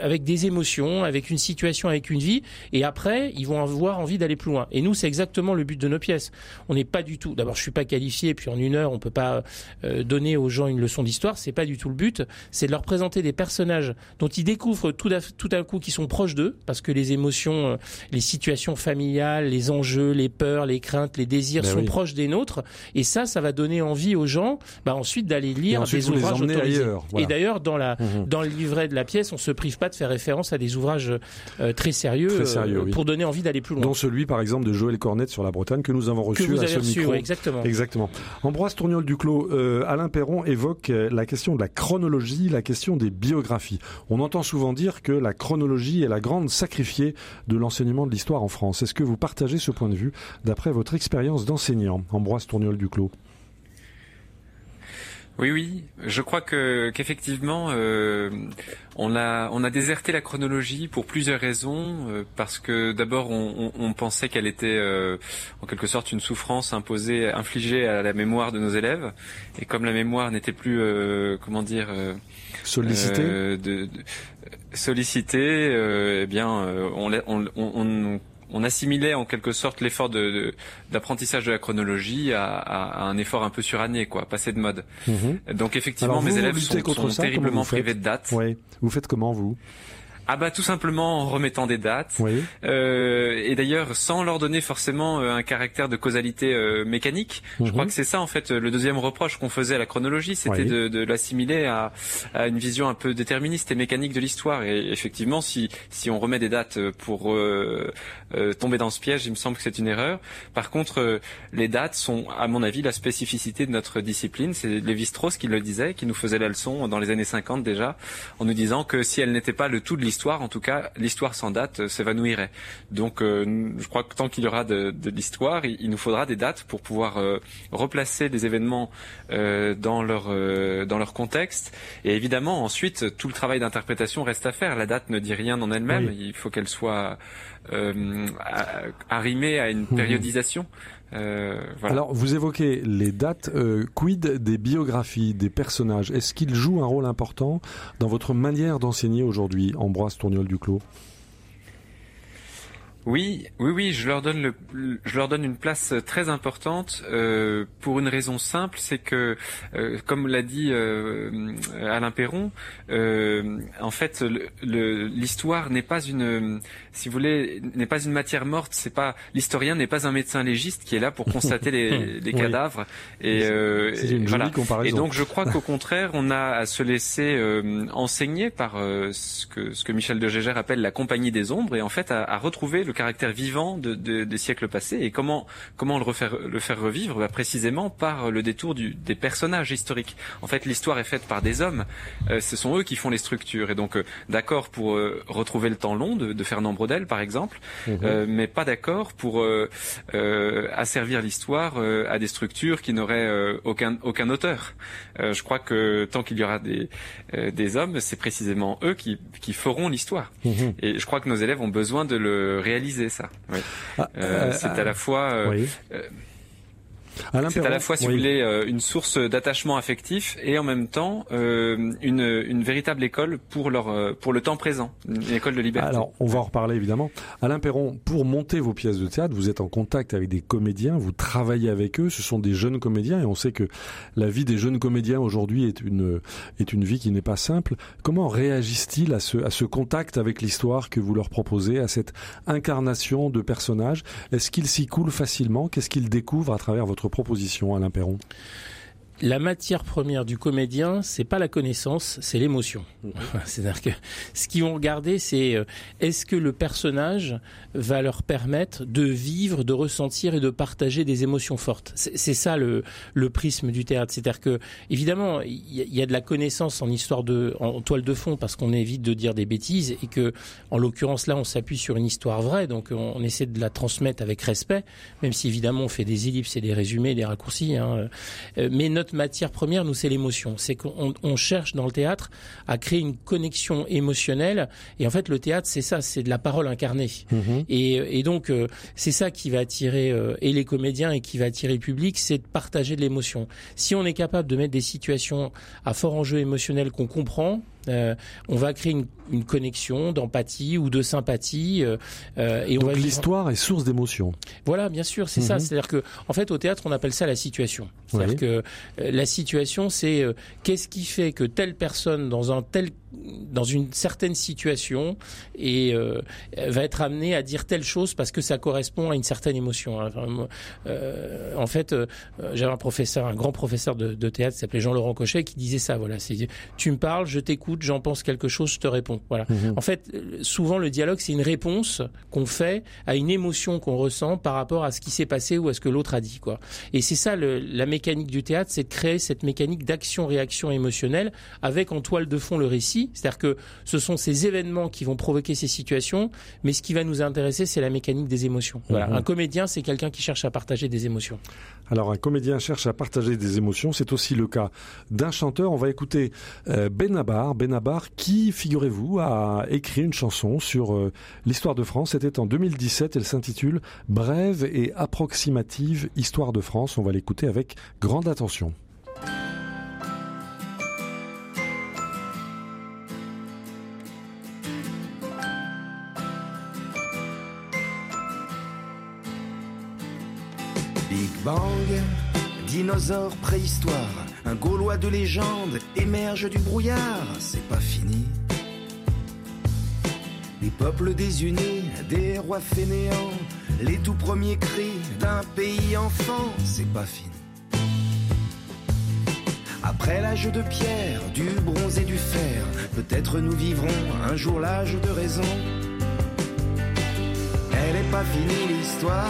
[SPEAKER 4] avec des émotions, avec une situation, avec une vie, et après, ils vont avoir envie d'aller plus loin. Et nous, c'est exactement le but de nos pièces. On n'est pas du tout. D'abord, je suis pas qualifié, puis en une heure, on peut pas euh, donner aux gens une leçon d'histoire, c'est pas du tout le but. C'est de leur présenter des personnages dont ils découvrent tout, à, coup qui sont proches d'eux, parce que les émotions, euh, les situations familiales, les enjeux, les peurs, les craintes, les désirs ben sont proches des nôtres. Et ça, ça va donner envie aux gens, bah, ensuite d'aller lire des ouvrages autorisés. Et d'ailleurs, dans la, mmh dans le livret de la pièce, on se prive pas de faire référence à des ouvrages euh, très sérieux, euh, pour donner envie d'aller plus loin.
[SPEAKER 3] Dont celui, par exemple, de Joël Cornette sur la Bretagne que nous avons reçu
[SPEAKER 4] que vous
[SPEAKER 3] à
[SPEAKER 4] avez
[SPEAKER 3] ce
[SPEAKER 4] reçu,
[SPEAKER 3] micro.
[SPEAKER 4] exactement.
[SPEAKER 3] Exactement. Ambroise Tourniol Duclos, euh, Alain Perron évoque euh, la question de la chronologie, la question des biographies. On entend souvent dire que la chronologie est la grande sacrifiée de l'enseignement de l'histoire en France. Est-ce que vous partagez ce point de vue d'après votre expérience d'enseignant, Ambroise Tourniol Duclos
[SPEAKER 1] oui, oui, je crois que qu'effectivement, euh, on a on a déserté la chronologie pour plusieurs raisons. Euh, parce que d'abord, on, on, pensait qu'elle était euh, en quelque sorte une souffrance imposée, infligée à la mémoire de nos élèves. Et comme la mémoire n'était plus, comment dire,
[SPEAKER 3] sollicitée,
[SPEAKER 1] de, de, sollicitée, eh bien, on, on, on assimilait en quelque sorte l'effort d'apprentissage de, la chronologie à, un effort un peu suranné, quoi, passé de mode. Mhm. Donc effectivement, mes élèves sont, terriblement privés de dates.
[SPEAKER 3] Oui. Vous faites comment vous?
[SPEAKER 1] Ah bah tout simplement en remettant des dates.
[SPEAKER 3] Oui.
[SPEAKER 1] Euh, et d'ailleurs sans leur donner forcément euh, un caractère de causalité euh, mécanique. Je crois mhm. que c'est ça en fait le deuxième reproche qu'on faisait à la chronologie, c'était de, de l'assimiler à, à, une vision un peu déterministe et mécanique de l'histoire. Et effectivement, si si on remet des dates pour euh, euh, tomber dans ce piège, il me semble que c'est une erreur. Par contre, les dates sont, à mon avis, la spécificité de notre discipline. C'est Lévi-Strauss qui le disait, qui nous faisait la leçon dans les années 50 déjà, en nous disant que si elle n'était pas le tout de l'histoire en tout cas, l'histoire sans date euh, s'évanouirait. Donc, euh, je crois que tant qu'il y aura de, l'histoire, il, nous faudra des dates pour pouvoir euh, replacer des événements dans leur dans leur contexte. Et évidemment, ensuite, tout le travail d'interprétation reste à faire. La date ne dit rien en elle-même. Il faut qu'elle soit arrimée à une mhm. périodisation.
[SPEAKER 3] Alors, vous évoquez les dates. quid des biographies des personnages? Est-ce qu'ils jouent un rôle important dans votre manière d'enseigner aujourd'hui, Ambroise Tourniol Duclos
[SPEAKER 1] oui, oui, oui, je leur donne le, je leur donne une place très importante euh, pour une raison simple, c'est que, euh, comme l'a dit euh, Alain Perron, euh, en fait, l'histoire n'est pas une, si vous voulez, n'est pas une matière morte. C'est pas l'historien n'est pas un médecin légiste qui est là pour constater les, les cadavres. Et,
[SPEAKER 3] euh, une voilà.
[SPEAKER 1] Et donc, je crois qu'au contraire, on a à se laisser enseigner par ce que ce que Michel de Gégère appelle la compagnie des ombres, et en fait à, à retrouver le le caractère vivant de, des siècles passés. Et comment comment le refaire le faire revivre bah, Précisément par le détour du, des personnages historiques. En fait, l'histoire est faite par des hommes. Euh, ce sont eux qui font les structures. Et donc, euh, d'accord pour euh, retrouver le temps long de, de Fernand Braudel, par exemple, mhm. mais pas d'accord pour asservir l'histoire à des structures qui n'auraient aucun aucun auteur. je crois que tant qu'il y aura des des hommes, c'est précisément eux qui qui feront l'histoire. Mhm. Et je crois que nos élèves ont besoin de le réaliser, ça. Ah, c'est à la fois c'est à la fois, si vous voulez, euh, une source d'attachement affectif et en même temps euh, une, une, véritable école pour leur euh, pour le temps présent, une école de liberté.
[SPEAKER 3] Alors, on va en reparler évidemment. Alain Perron, pour monter vos pièces de théâtre, vous êtes en contact avec des comédiens, vous travaillez avec eux. Ce sont des jeunes comédiens et on sait que la vie des jeunes comédiens aujourd'hui est une est une vie qui n'est pas simple. Comment réagissent-ils à ce à ce contact avec l'histoire que vous leur proposez, à cette incarnation de personnages? Est-ce qu'ils s'y coulent facilement? Qu'est-ce qu'ils découvrent à travers votre proposition, Alain Perron?
[SPEAKER 4] La matière première du comédien, c'est pas la connaissance, c'est l'émotion. Mhm. C'est-à-dire que ce qu'ils vont regarder, c'est euh, est-ce que le personnage va leur permettre de vivre, de ressentir et de partager des émotions fortes? C'est ça le, le prisme du théâtre. C'est-à-dire que évidemment, il y, a de la connaissance en histoire de, en toile de fond, parce qu'on évite de dire des bêtises et que, en l'occurrence là, on s'appuie sur une histoire vraie, donc on, essaie de la transmettre avec respect, même si évidemment on fait des ellipses et des résumés, des raccourcis. Hein. Euh, mais notre matière première, nous, c'est l'émotion. C'est qu'on cherche dans le théâtre à créer une connexion émotionnelle. Et en fait, le théâtre, c'est ça, c'est de la parole incarnée. Mhm. Et, donc, euh, c'est ça qui va attirer euh, et les comédiens et qui va attirer le public, c'est de partager de l'émotion. Si on est capable de mettre des situations à fort enjeu émotionnel qu'on comprend, euh, on va créer une, une connexion d'empathie ou de sympathie. Euh,
[SPEAKER 3] euh et Donc l'histoire est source d'émotion.
[SPEAKER 4] Voilà, bien sûr, c'est ça. Mhm. C'est-à-dire que, en fait, au théâtre, on appelle ça la situation. C'est-à-dire que euh, la situation, c'est qu'est-ce qui fait que telle personne dans un tel dans une certaine situation et euh, va être amenée à dire telle chose parce que ça correspond à une certaine émotion. Hein. euh, en fait, euh, j'avais un professeur, un grand professeur de, de théâtre, qui s'appelait Jean-Laurent Cochet, qui disait ça. Voilà, c'est tu me parles, je t'écoute, j'en pense quelque chose, je te réponds. Voilà. Mhm. En fait, souvent le dialogue, c'est une réponse qu'on fait à une émotion qu'on ressent par rapport à ce qui s'est passé ou à ce que l'autre a dit. Quoi. Et c'est ça le, la mécanique du théâtre, c'est de créer cette mécanique d'action-réaction émotionnelle avec en toile de fond le récit c'est-à-dire que ce sont ces événements qui vont provoquer ces situations, mais ce qui va nous intéresser, c'est la mécanique des émotions. Voilà. Mhm. Un comédien, c'est quelqu'un qui cherche à partager des émotions.
[SPEAKER 3] Alors, un comédien cherche à partager des émotions, c'est aussi le cas d'un chanteur. On va écouter euh, Benabar. Benabar, qui, figurez-vous, a écrit une chanson sur euh, l'histoire de France. C'était en 2017. Elle s'intitule Brève et approximative Histoire de France. On va l'écouter avec grande attention.
[SPEAKER 6] Bang, dinosaure préhistoire, un Gaulois de légende émerge du brouillard, c'est pas fini. Les peuples désunis, des rois fainéants, les tout premiers cris d'un pays enfant, c'est pas fini. Après l'âge de pierre, du bronze et du fer, peut-être nous vivrons un jour l'âge de raison. Elle est pas finie l'histoire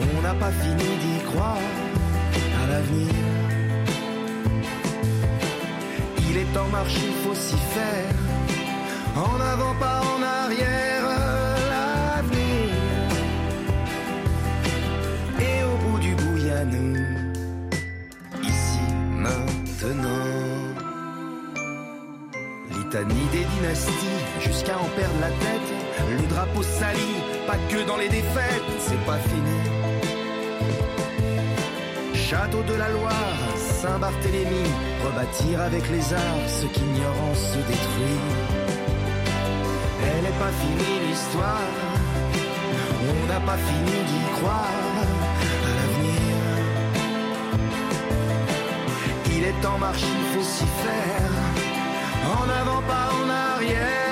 [SPEAKER 6] on n'a pas fini d'y croire à l'avenir. Il est en marche, il faut s'y faire. En avant, pas en arrière, l'avenir. Et au bout du bout, y a nous, ici, maintenant. Litanie des dynasties, jusqu'à en perdre la tête. Le drapeau sali, pas que dans les défaites, c'est pas fini château de la Loire, Saint-Barthélemy, rebâtir avec les arts ce qu'ignorance se détruit. Elle n'est pas finie l'histoire, on n'a pas fini d'y croire à l'avenir. Il est en marche, il faut s'y faire, en avant pas en arrière.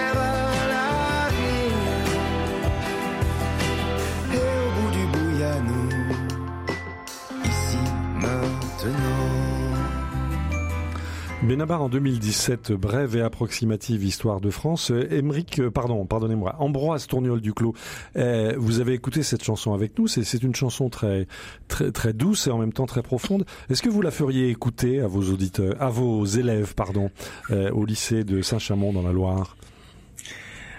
[SPEAKER 3] Benabar en 2017, brève et approximative histoire de France. Émeric, euh, pardon, pardonnez-moi, Ambroise Tourniol Duclos, euh, vous avez écouté cette chanson avec nous. C'est une chanson très, très, très douce et en même temps très profonde. Est-ce que vous la feriez écouter à vos auditeurs, à vos élèves, pardon, euh, au lycée de Saint-Chamond dans la Loire?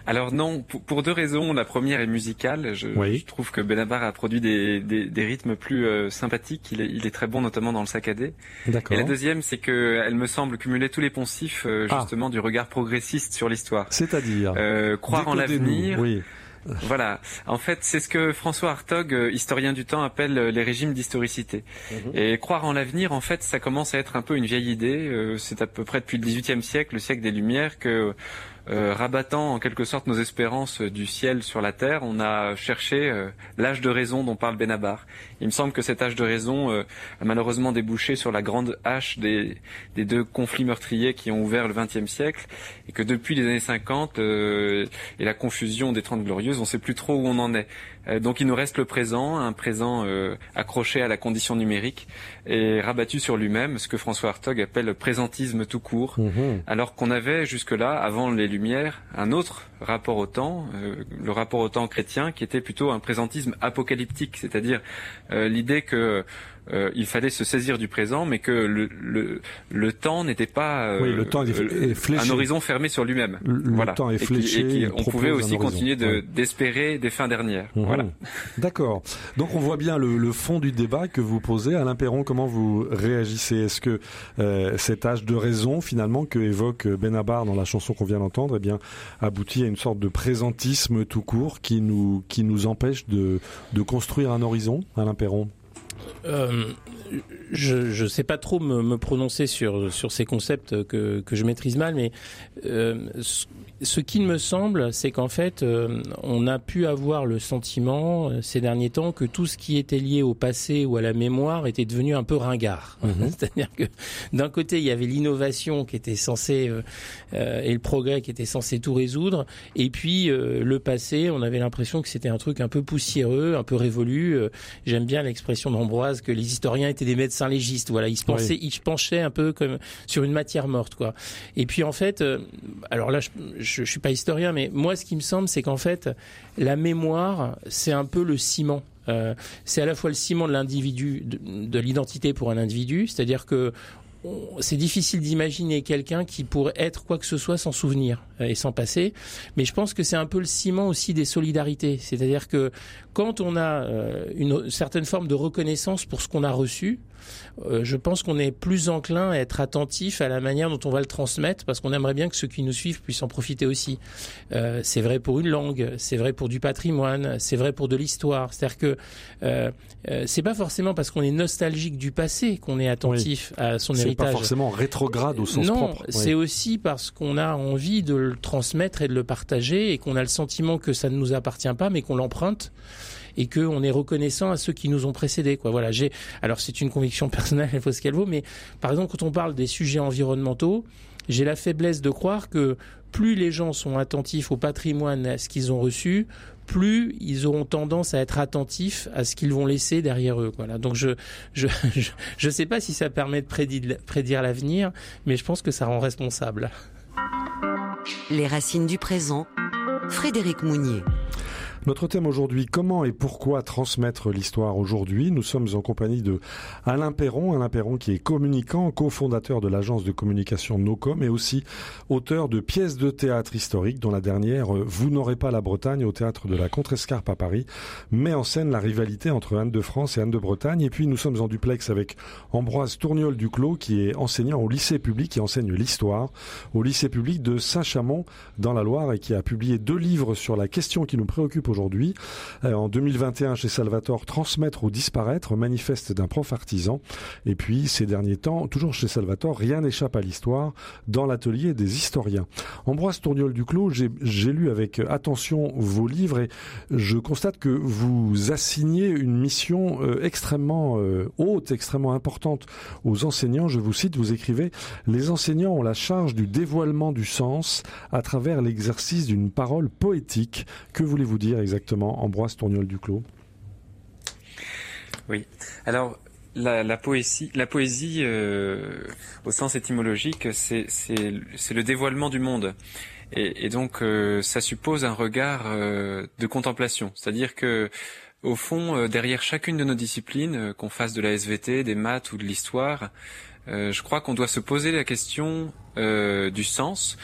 [SPEAKER 1] Alors non, pour, deux raisons. La première est musicale. Je, je trouve que Benabar a produit des, des, des rythmes plus euh, sympathiques. Il est, il est, très bon, notamment dans le saccadé. Et la deuxième, c'est que elle me semble cumuler tous les poncifs euh, ah. justement du regard progressiste sur l'histoire.
[SPEAKER 3] C'est-à-dire
[SPEAKER 1] euh, croire en l'avenir. Oui. Voilà. En fait, c'est ce que François Hartog, euh, historien du temps, appelle les régimes d'historicité. Mhm. Et croire en l'avenir, en fait, ça commence à être un peu une vieille idée. C'est à peu près depuis le XVIIIe siècle, le siècle des Lumières, que euh, rabattant en quelque sorte nos espérances du ciel sur la terre, on a cherché euh, l'âge de raison dont parle Benabar. Il me semble que cet âge de raison euh, a malheureusement débouché sur la grande hache des, des deux conflits meurtriers qui ont ouvert le XXe siècle, et que depuis les années 50 et la confusion des Trente Glorieuses, on ne sait plus trop où on en est. donc il nous reste le présent, un présent accroché à la condition numérique et rabattu sur lui-même, ce que François Hartog appelle le présentisme tout court, mmh alors qu'on avait jusque-là, avant les lumière un autre rapport au temps, euh, le rapport au temps chrétien, qui était plutôt un présentisme apocalyptique, c'est-à-dire euh, l'idée que euh, il fallait se saisir du présent, mais que le, le, le temps n'était pas
[SPEAKER 3] euh, le temps
[SPEAKER 1] un horizon fermé sur lui-même.
[SPEAKER 3] Le, temps est fléché.
[SPEAKER 1] Et, on pouvait aussi continuer d'espérer des fins dernières. Mhm. Voilà.
[SPEAKER 3] D'accord. Donc on voit bien le, fond du débat que vous posez. Alain Perron, comment vous réagissez? Est-ce que euh, cet âge de raison, finalement, que évoque Benabar dans la chanson qu'on vient d'entendre, eh bien, aboutit à une sorte de présentisme tout court qui nous, qui nous empêche de, de construire un horizon, Alain Perron?
[SPEAKER 4] Euh, je ne sais pas trop me, prononcer sur, ces concepts que, que je maîtrise mal, mais euh, ce qu'il me semble, c'est qu'en fait, euh, on a pu avoir le sentiment euh, ces derniers temps que tout ce qui était lié au passé ou à la mémoire était devenu un peu ringard. Mhm. C'est-à-dire que d'un côté, il y avait l'innovation qui était censée euh, et le progrès qui était censé tout résoudre, et puis le passé, on avait l'impression que c'était un truc un peu poussiéreux, un peu révolu. J'aime bien l'expression d'Ambroise que les historiens étaient des médecins légistes. Voilà, ils se pensaient, ils penchaient un peu comme sur une matière morte, quoi. Et puis en fait, alors là, je je, ne suis pas historien, mais moi, ce qui me semble, c'est qu'en fait, la mémoire, c'est un peu le ciment. Euh, c'est à la fois le ciment de l'individu, de, l'identité pour un individu, c'est-à-dire que c'est difficile d'imaginer quelqu'un qui pourrait être quoi que ce soit sans souvenir euh, et sans passé, mais je pense que c'est un peu le ciment aussi des solidarités. C'est-à-dire que quand on a euh, une certaine forme de reconnaissance pour ce qu'on a reçu, je pense qu'on est plus enclin à être attentif à la manière dont on va le transmettre parce qu'on aimerait bien que ceux qui nous suivent puissent en profiter aussi. Euh, c'est vrai pour une langue, c'est vrai pour du patrimoine, c'est vrai pour de l'histoire. C'est-à-dire que euh, euh, c'est pas forcément parce qu'on est nostalgique du passé qu'on est attentif à son héritage.
[SPEAKER 3] C'est pas forcément rétrograde au sens propre.
[SPEAKER 4] Non, c'est aussi parce qu'on a envie de le transmettre et de le partager et qu'on a le sentiment que ça ne nous appartient pas mais qu'on l'emprunte et qu'on est reconnaissant à ceux qui nous ont précédés. Voilà. Alors c'est une conviction personnelle, elle faut ce qu'elle vaut, mais par exemple quand on parle des sujets environnementaux, j'ai la faiblesse de croire que plus les gens sont attentifs au patrimoine, à ce qu'ils ont reçu, plus ils auront tendance à être attentifs à ce qu'ils vont laisser derrière eux. Donc je je je, sais pas si ça permet de prédire l'avenir, mais je pense que ça rend responsable.
[SPEAKER 2] Les racines du présent. Frédéric Mounier.
[SPEAKER 3] Notre thème aujourd'hui, comment et pourquoi transmettre l'histoire aujourd'hui? Nous sommes en compagnie de Alain Perron, Alain Perron qui est communicant, cofondateur de l'agence de communication NoCom et aussi auteur de pièces de théâtre historiques dont la dernière, euh, Vous n'aurez pas la Bretagne au théâtre de la Contrescarpe à Paris, met en scène la rivalité entre Anne de France et Anne de Bretagne. Et puis nous sommes en duplex avec Ambroise Tourniol Duclos qui est enseignant au lycée public qui enseigne l'histoire au lycée public de Saint-Chamond dans la Loire et qui a publié deux livres sur la question qui nous préoccupe aujourd'hui. Euh, en 2021, chez Salvatore, Transmettre ou disparaître, manifeste d'un prof artisan. Et puis, ces derniers temps, toujours chez Salvatore, rien n'échappe à l'histoire dans l'atelier des historiens. Ambroise Tourniol Duclos, j'ai lu avec attention vos livres et je constate que vous assignez une mission euh, extrêmement euh, haute, extrêmement importante aux enseignants. Je vous cite, vous écrivez, les enseignants ont la charge du dévoilement du sens à travers l'exercice d'une parole poétique. Que voulez-vous dire exactement, Ambroise Tourniol Duclos
[SPEAKER 1] Oui. Alors, la, poésie, la poésie euh, au sens étymologique, c'est le dévoilement du monde. Et, donc, euh, ça suppose un regard euh, de contemplation. C'est-à-dire que, au fond, derrière chacune de nos disciplines, qu'on fasse de la SVT, des maths ou de l'histoire, je crois qu'on doit se poser la question du sens,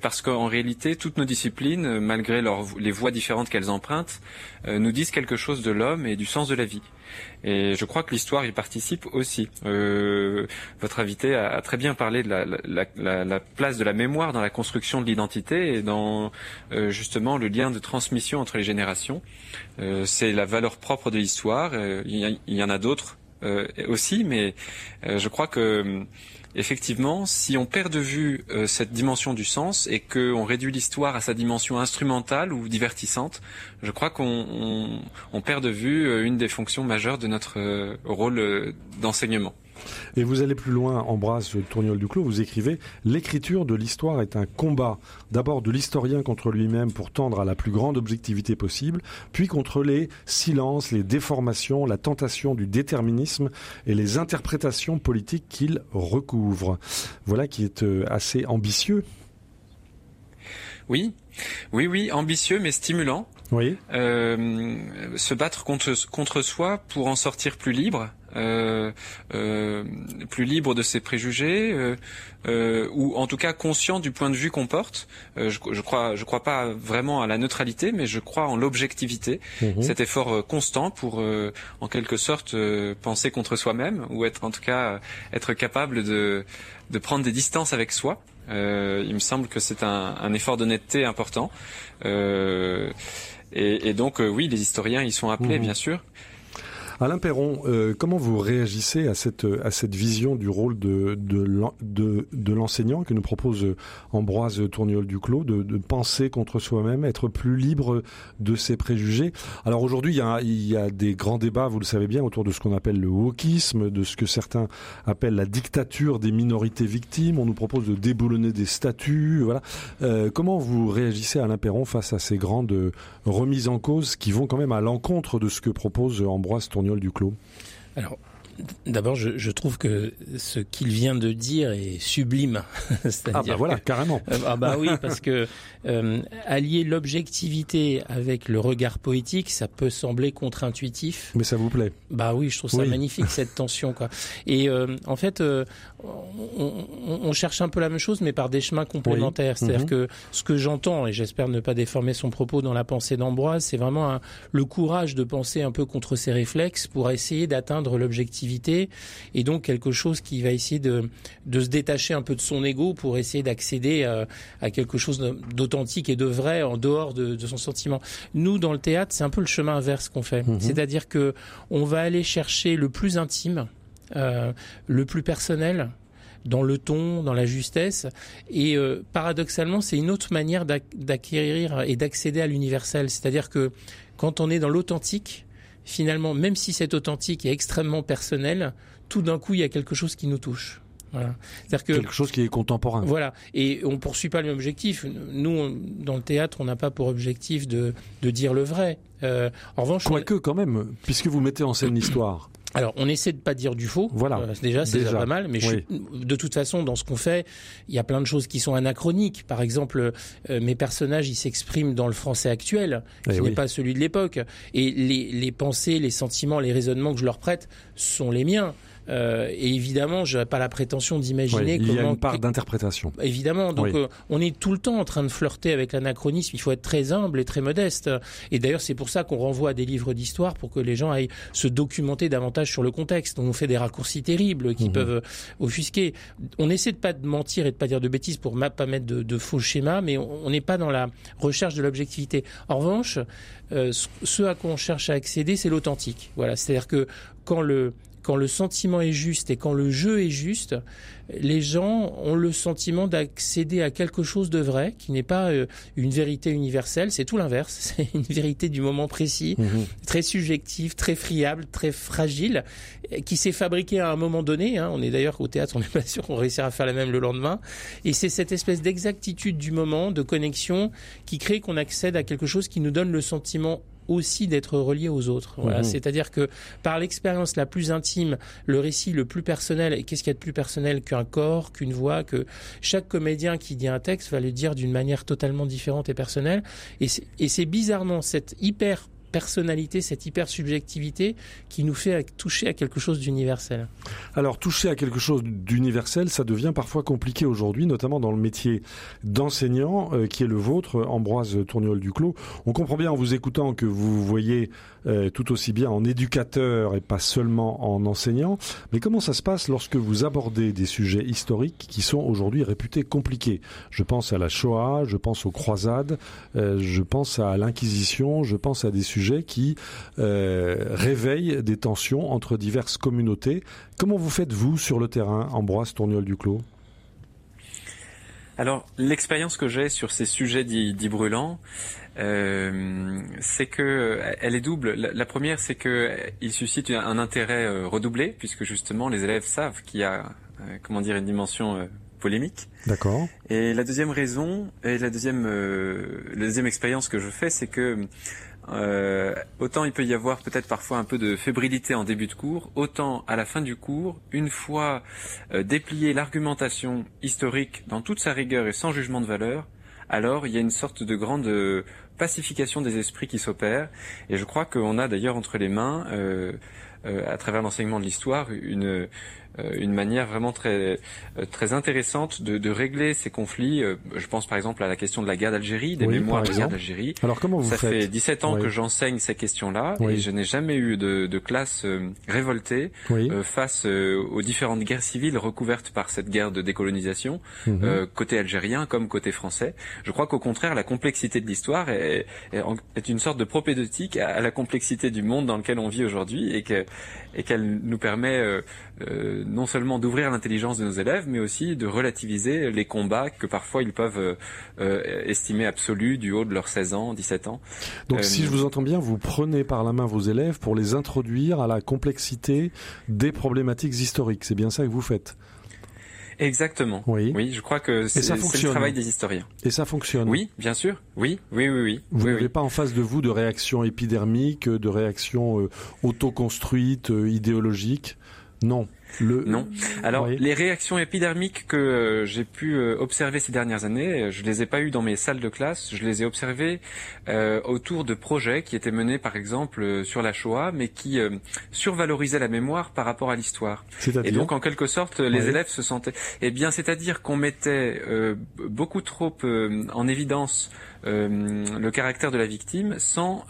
[SPEAKER 1] parce qu'en réalité, toutes nos disciplines, malgré les voies différentes qu'elles empruntent, nous disent quelque chose de l'homme et du sens de la vie. Et je crois que l'histoire y participe aussi. Euh, votre invité a, très bien parlé de la, place de la mémoire dans la construction de l'identité et dans euh, justement le lien de transmission entre les générations. Euh, c'est la valeur propre de l'histoire. il, y en a d'autres aussi, mais je crois que effectivement, si on perd de vue euh, cette dimension du sens et qu'on réduit l'histoire à sa dimension instrumentale ou divertissante, je crois qu'on perd de vue euh, une des fonctions majeures de notre euh, rôle d'enseignement.
[SPEAKER 3] Et vous allez plus loin, Ambroise Tourniol du Clos, vous écrivez L'écriture de l'histoire est un combat, d'abord de l'historien contre lui-même pour tendre à la plus grande objectivité possible, puis contre les silences, les déformations, la tentation du déterminisme et les interprétations politiques qu'il recouvre. Voilà qui est euh, assez ambitieux.
[SPEAKER 1] Oui, oui, oui, ambitieux mais stimulant.
[SPEAKER 3] Oui.
[SPEAKER 1] Euh, se battre contre, contre soi pour en sortir plus libre, euh, euh, plus libre de ses préjugés, euh, euh, ou en tout cas conscient du point de vue qu'on porte. Euh, je, je crois, je crois pas vraiment à la neutralité, mais je crois en l'objectivité. Mhm. Cet effort constant pour, en quelque sorte, penser contre soi-même, ou être en tout cas être capable de, de prendre des distances avec soi. il me semble que c'est un, un effort d'honnêteté important. et, et, donc oui, les historiens y sont appelés, mhm. bien sûr.
[SPEAKER 3] Alain Perron, euh, comment vous réagissez à cette, à cette vision du rôle de, de, de, l'enseignant que nous propose Ambroise Tourniol Duclos, de, de penser contre soi-même, être plus libre de ses préjugés? Alors aujourd'hui, il y, a, il y a des grands débats, vous le savez bien, autour de ce qu'on appelle le wokisme, de ce que certains appellent la dictature des minorités victimes. On nous propose de déboulonner des statuts. Voilà. Euh, comment vous réagissez, Alain Perron, face à ces grandes remises en cause qui vont quand même à l'encontre de ce que propose Ambroise Tourniol du Clos?
[SPEAKER 4] Alors, D'abord, je, trouve que ce qu'il vient de dire est sublime.
[SPEAKER 3] ah bah voilà, carrément.
[SPEAKER 4] Euh, ah bah oui, parce que euh, allier l'objectivité avec le regard poétique, ça peut sembler contre-intuitif.
[SPEAKER 3] Mais ça vous plaît?
[SPEAKER 4] Bah oui, je trouve ça magnifique cette tension quoi. Et euh, en fait, on, cherche un peu la même chose, mais par des chemins complémentaires. C'est-à-dire mhm. que ce que j'entends, et j'espère ne pas déformer son propos dans la pensée d'Ambroise, c'est vraiment le courage de penser un peu contre ses réflexes pour essayer d'atteindre l'objectivité et donc quelque chose qui va essayer de, de se détacher un peu de son ego pour essayer d'accéder à, à, quelque chose d'authentique et de vrai en dehors de, de, son sentiment. Nous, dans le théâtre, c'est un peu le chemin inverse qu'on fait. Mhm. C'est-à-dire que on va aller chercher le plus intime, euh, le plus personnel, dans le ton, dans la justesse. Et euh, paradoxalement, c'est une autre manière d'acquérir et d'accéder à l'universel. C'est-à-dire que quand on est dans l'authentique, finalement, même si c'est authentique et extrêmement personnel, tout d'un coup, il y a quelque chose qui nous touche.
[SPEAKER 3] Voilà. C'est-à-dire que quelque chose qui est contemporain.
[SPEAKER 4] Voilà. Et on poursuit pas le même objectif. Nous, dans le théâtre, on n'a pas pour objectif de, de dire le vrai.
[SPEAKER 3] Euh, en revanche, quoique quand même, puisque vous mettez en scène l'histoire.
[SPEAKER 4] Alors, on essaie de pas dire du faux.
[SPEAKER 3] Voilà. Euh,
[SPEAKER 4] déjà, c'est déjà pas mal. Mais de toute façon, dans ce qu'on fait, il y a plein de choses qui sont anachroniques. Par exemple, euh, mes personnages, ils s'expriment dans le français actuel, qui eh n'est pas celui de l'époque. Et les, les pensées, les sentiments, les raisonnements que je leur prête sont les miens. Euh, et évidemment, je n'ai pas la prétention d'imaginer
[SPEAKER 3] comment.
[SPEAKER 4] Il y
[SPEAKER 3] a une part d'interprétation.
[SPEAKER 4] Évidemment, donc euh, on est tout le temps en train de flirter avec l'anachronisme. Il faut être très humble et très modeste. Et d'ailleurs, c'est pour ça qu'on renvoie à des livres d'histoire pour que les gens aillent se documenter davantage sur le contexte. On fait des raccourcis terribles qui mhm. peuvent offusquer. On essaie de pas de mentir et de pas dire de bêtises pour pas mettre de, faux schémas, mais on n'est pas dans la recherche de l'objectivité. En revanche, euh, ce à quoi on cherche à accéder, c'est l'authentique. Voilà, c'est-à-dire que quand le quand le sentiment est juste et quand le jeu est juste, les gens ont le sentiment d'accéder à quelque chose de vrai, qui n'est pas euh, une vérité universelle, c'est tout l'inverse, c'est une vérité du moment précis, mhm. très subjective, très friable, très fragile, qui s'est fabriquée à un moment donné. Hein. On est d'ailleurs au théâtre, on n'est pas sûr qu'on réussira à faire la même le lendemain. Et c'est cette espèce d'exactitude du moment, de connexion, qui crée qu'on accède à quelque chose qui nous donne le sentiment aussi d'être relié aux autres. Voilà. Mhm. C'est-à-dire que par l'expérience la plus intime, le récit le plus personnel, et qu'est-ce qu'il y a de plus personnel qu'un corps, qu'une voix, que chaque comédien qui dit un texte va le dire d'une manière totalement différente et personnelle. Et c'est bizarrement cette hyper personnalité, cette hyper subjectivité qui nous fait toucher à quelque chose d'universel.
[SPEAKER 3] Alors toucher à quelque chose d'universel, ça devient parfois compliqué aujourd'hui, notamment dans le métier d'enseignant euh, qui est le vôtre, Ambroise Tourniol Duclos. On comprend bien en vous écoutant que vous voyez euh, tout aussi bien en éducateur et pas seulement en enseignant. Mais comment ça se passe lorsque vous abordez des sujets historiques qui sont aujourd'hui réputés compliqués? Je pense à la Shoah, je pense aux croisades, euh, je pense à l'Inquisition, je pense à des sujets qui euh, réveillent des tensions entre diverses communautés. Comment vous faites-vous sur le terrain, Ambroise Tourniol-Duclos
[SPEAKER 1] alors, l'expérience que j'ai sur ces sujets dits, brûlants, euh, c'est que elle est double. La, première, c'est que il suscite un intérêt euh, redoublé, puisque justement les élèves savent qu'il y a, euh, comment dire, une dimension polémique.
[SPEAKER 3] D'accord.
[SPEAKER 1] Et la deuxième raison, et la deuxième, la deuxième expérience que je fais, c'est que euh, autant il peut y avoir peut-être parfois un peu de fébrilité en début de cours, autant à la fin du cours, une fois déplié l'argumentation historique dans toute sa rigueur et sans jugement de valeur, alors il y a une sorte de grande euh, pacification des esprits qui s'opère. Et je crois qu'on a d'ailleurs entre les mains, à travers l'enseignement de l'histoire, une, euh, une manière vraiment très euh, très intéressante de, de régler ces conflits. Euh, je pense par exemple à la question de la guerre d'Algérie, des mémoires de la guerre d'Algérie.
[SPEAKER 3] Alors comment vous
[SPEAKER 1] Ça
[SPEAKER 3] fait
[SPEAKER 1] 17 ans que j'enseigne ces questions-là et je n'ai jamais eu de, de classe révoltée face aux différentes guerres civiles recouvertes par cette guerre de décolonisation, mhm. côté algérien comme côté français. Je crois qu'au contraire, la complexité de l'histoire est, est, une sorte de propédeutique à, la complexité du monde dans lequel on vit aujourd'hui et que et qu'elle nous permet non seulement d'ouvrir l'intelligence de nos élèves, mais aussi de relativiser les combats que parfois ils peuvent euh, euh, estimer absolus du haut de leurs 16 ans, 17 ans.
[SPEAKER 3] Donc si je vous entends bien, vous prenez par la main vos élèves pour les introduire à la complexité des problématiques historiques. C'est bien ça que vous faites?
[SPEAKER 1] Exactement. Oui. Oui, je crois que c'est le travail des historiens.
[SPEAKER 3] Et ça fonctionne.
[SPEAKER 1] Oui, bien sûr. Oui, oui, oui, oui.
[SPEAKER 3] Vous
[SPEAKER 1] oui,
[SPEAKER 3] n'avez pas en face de vous de réactions épidermiques, de réactions euh, autoconstruites, idéologiques? Non.
[SPEAKER 1] Non. Alors les réactions épidermiques que euh, j'ai pu euh, observer ces dernières années, euh, je les ai pas eues dans mes salles de classe, je les ai observées autour de projets qui étaient menés par exemple sur la Shoah, mais qui survalorisaient la mémoire par rapport à l'histoire. Et donc en quelque sorte, les élèves se sentaient. Eh bien, c'est-à-dire qu'on mettait beaucoup trop en évidence le caractère de la victime sans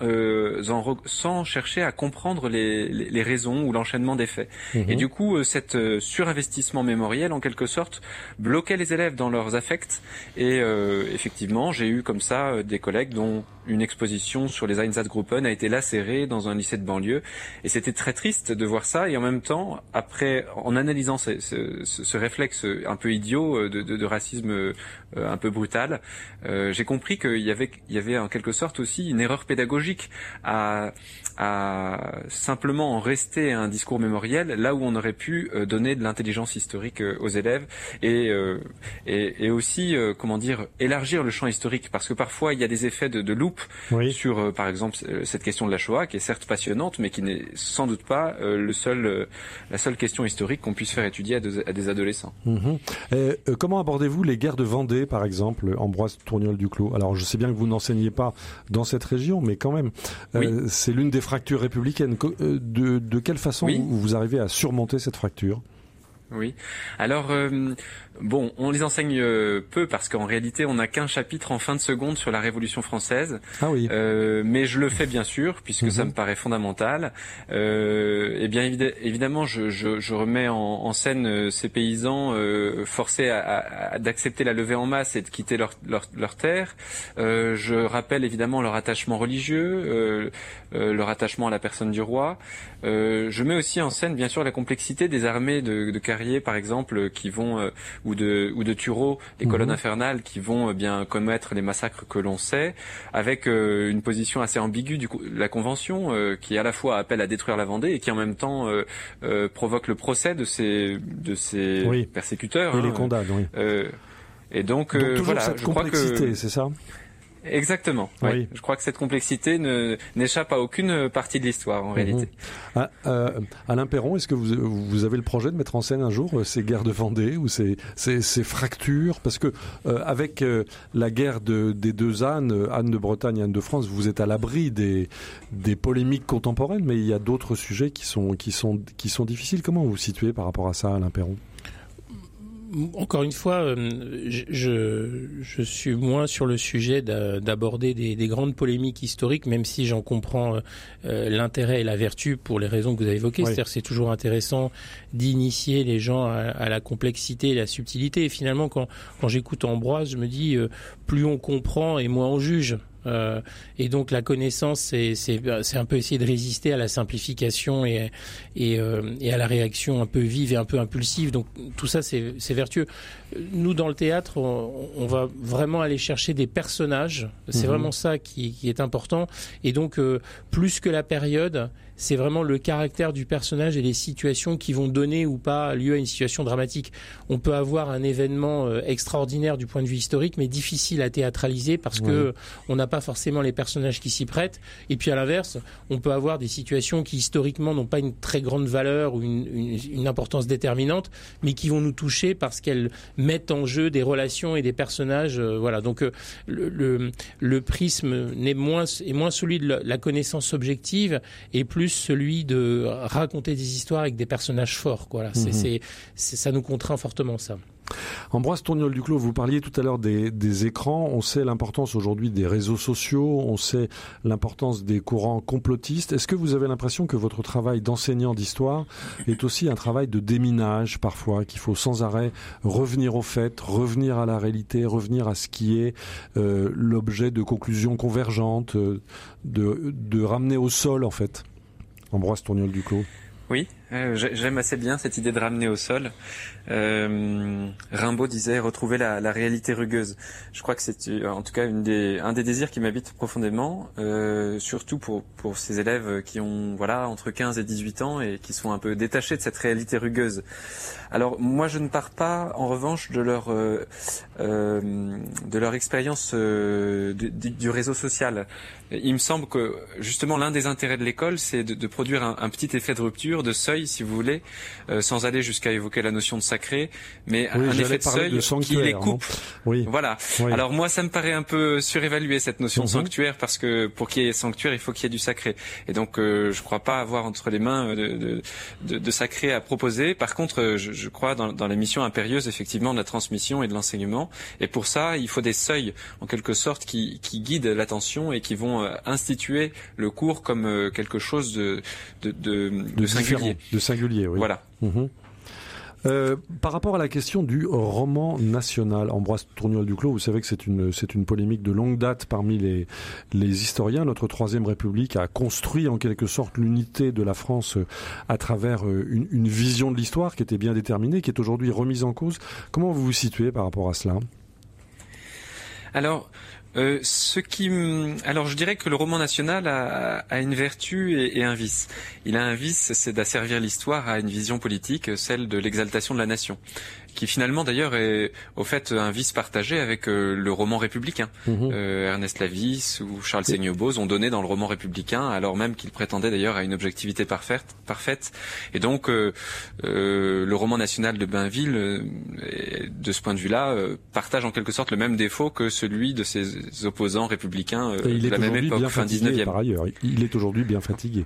[SPEAKER 1] sans chercher à comprendre les, les, raisons ou l'enchaînement des faits. Et mhm. du coup cet euh, surinvestissement mémoriel, en quelque sorte, bloquait les élèves dans leurs affects. Et euh, effectivement, j'ai eu comme ça euh, des collègues dont une exposition sur les Einsatzgruppen a été lacérée dans un lycée de banlieue. Et c'était très triste de voir ça. Et en même temps, après, en analysant ce, ce, ce réflexe un peu idiot de, de, de racisme un peu brutal, euh, j'ai compris qu'il il y avait en quelque sorte aussi une erreur pédagogique à, à simplement en rester à un discours mémoriel là où on aurait pu euh, donner de l'intelligence historique euh, aux élèves et, euh, et, et, aussi, comment dire, élargir le champ historique parce que parfois il y a des effets de, de loupe sur, par exemple, cette question de la Shoah qui est certes passionnante mais qui n'est sans doute pas le seul, la seule question historique qu'on puisse faire étudier à, à des adolescents.
[SPEAKER 3] Mhm. comment abordez-vous les guerres de Vendée, par exemple, Ambroise Tourniol Duclos Alors je sais bien que vous n'enseignez pas dans cette région, mais quand même, c'est l'une des fracture républicaine. Euh, de, de quelle façon vous arrivez à surmonter cette fracture?
[SPEAKER 1] Oui. Alors, euh, bon, on les enseigne euh, peu parce qu'en réalité, on n'a qu'un chapitre en fin de seconde sur la Révolution française.
[SPEAKER 3] Ah oui.
[SPEAKER 1] Euh, mais je le fais bien sûr puisque ça mhm. me paraît fondamental. et bien évidemment, je, je, je remets en, en, scène ces paysans forcés à, à, d'accepter la levée en masse et de quitter leur, leur, leur terre. je rappelle évidemment leur attachement religieux, leur attachement à la personne du roi. je mets aussi en scène, bien sûr, la complexité des armées de, de par exemple, qui vont euh, ou de ou de Turo, les mhm. colonnes infernales, qui vont euh, bien commettre les massacres que l'on sait, avec euh, une position assez ambiguë du la convention, qui à la fois appelle à détruire la Vendée et qui en même temps provoque le procès de ces de ces persécuteurs
[SPEAKER 3] et les hein. condamne. Oui.
[SPEAKER 1] et donc, voilà,
[SPEAKER 3] cette complexité, c'est ça?
[SPEAKER 1] Exactement. Oui. Je crois que cette complexité n'échappe à aucune partie de l'histoire en mhm. réalité.
[SPEAKER 3] Ah, euh, Alain Perron, est-ce que vous, vous, avez le projet de mettre en scène un jour euh, ces guerres de Vendée ou ces, ces, ces fractures? Parce que euh, avec euh, la guerre de, des deux Anne, Anne de Bretagne et Anne de France, vous êtes à l'abri des, des polémiques contemporaines, mais il y a d'autres sujets qui sont, qui, sont, qui sont difficiles. Comment vous vous situez par rapport à ça, Alain Perron?
[SPEAKER 4] Encore une fois, euh, je, je, suis moins sur le sujet d'aborder des, des, grandes polémiques historiques, même si j'en comprends euh, euh, l'intérêt et la vertu pour les raisons que vous avez évoquées. C'est-à-dire c'est toujours intéressant d'initier les gens à, à, la complexité et la subtilité. Et finalement, quand, quand j'écoute Ambroise, je me dis, plus on comprend et moins on juge. Euh, et donc la connaissance, c'est un peu essayer de résister à la simplification et, et, euh, et, à la réaction un peu vive et un peu impulsive. Donc tout ça, c'est vertueux. Nous, dans le théâtre, on, va vraiment aller chercher des personnages. C'est mhm. vraiment ça qui, qui, est important. Et donc, euh, plus que la période, c'est vraiment le caractère du personnage et les situations qui vont donner ou pas lieu à une situation dramatique. On peut avoir un événement euh, extraordinaire du point de vue historique, mais difficile à théâtraliser parce que on n'a pas forcément les personnages qui s'y prêtent. Et puis à l'inverse, on peut avoir des situations qui historiquement n'ont pas une très grande valeur ou une, une, importance déterminante, mais qui vont nous toucher parce qu'elles mettent en jeu des relations et des personnages. Euh, voilà. Donc euh, le, le, le, prisme n'est moins est moins celui de la connaissance objective et plus celui de raconter des histoires avec des personnages forts. Voilà, mhm. c'est, ça nous contraint fortement ça.
[SPEAKER 3] Ambroise Tourniol Duclos, vous parliez tout à l'heure des, des, écrans. On sait l'importance aujourd'hui des réseaux sociaux. On sait l'importance des courants complotistes. Est-ce que vous avez l'impression que votre travail d'enseignant d'histoire est aussi un travail de déminage parfois, qu'il faut sans arrêt revenir aux faits, revenir à la réalité, revenir à ce qui est euh, l'objet de conclusions convergentes, euh, de, de ramener au sol en fait? Ambroise Tourniol Duclos.
[SPEAKER 1] Oui, j'aime assez bien cette idée de ramener au sol. Euh, Rimbaud disait retrouver la, réalité rugueuse. Je crois que c'est euh, en tout cas un des désirs qui m'habite profondément, euh, surtout pour, pour ces élèves qui ont voilà entre 15 et 18 ans et qui sont un peu détachés de cette réalité rugueuse. Alors moi je ne pars pas en revanche de leur de leur expérience du réseau social. Il me semble que justement l'un des intérêts de l'école c'est de, produire un petit effet de rupture, de seuil si vous voulez, euh, sans aller jusqu'à évoquer la notion de sacré, mais un effet de seuil qui les coupe. Oui. Voilà. Alors moi, ça me paraît un peu surévalué cette notion de mhm. sanctuaire parce que pour qu'il y ait sanctuaire, il faut qu'il y ait du sacré. Et donc, euh, je crois pas avoir entre les mains euh, de, de, de, sacré à proposer. Par contre, euh, je, je crois dans, dans la mission impérieuse effectivement de la transmission et de l'enseignement. Et pour ça, il faut des seuils en quelque sorte qui, qui guident l'attention et qui vont instituer le cours comme quelque chose de, de, de, de singulier.
[SPEAKER 3] De singulier, oui.
[SPEAKER 1] Voilà.
[SPEAKER 3] Mhm. Euh, par rapport à la question du roman national, Ambroise Tourniol Duclos, vous savez que c'est une c'est une polémique de longue date parmi les les historiens. Notre troisième République a construit en quelque sorte l'unité de la France à travers euh, une, une vision de l'histoire qui était bien déterminée, qui est aujourd'hui remise en cause. Comment vous vous situez par rapport à cela?
[SPEAKER 1] Alors, euh, ce qui, alors je dirais que le roman national a, a une vertu et, et, un vice. Il a un vice, c'est d'asservir l'histoire à une vision politique, celle de l'exaltation de la nation qui finalement d'ailleurs est au fait un vice partagé avec euh, le roman républicain. Euh, Ernest Lavis ou Charles Seignobos ont donné dans le roman républicain, alors même qu'ils prétendaient d'ailleurs à une objectivité parfaite. parfaite. Et donc euh, le roman national de Bainville, de ce point de vue-là, partage en quelque sorte le même défaut que celui de ses opposants républicains
[SPEAKER 3] de
[SPEAKER 1] la même époque, fin 19e.
[SPEAKER 3] Par ailleurs, il est aujourd'hui bien fatigué.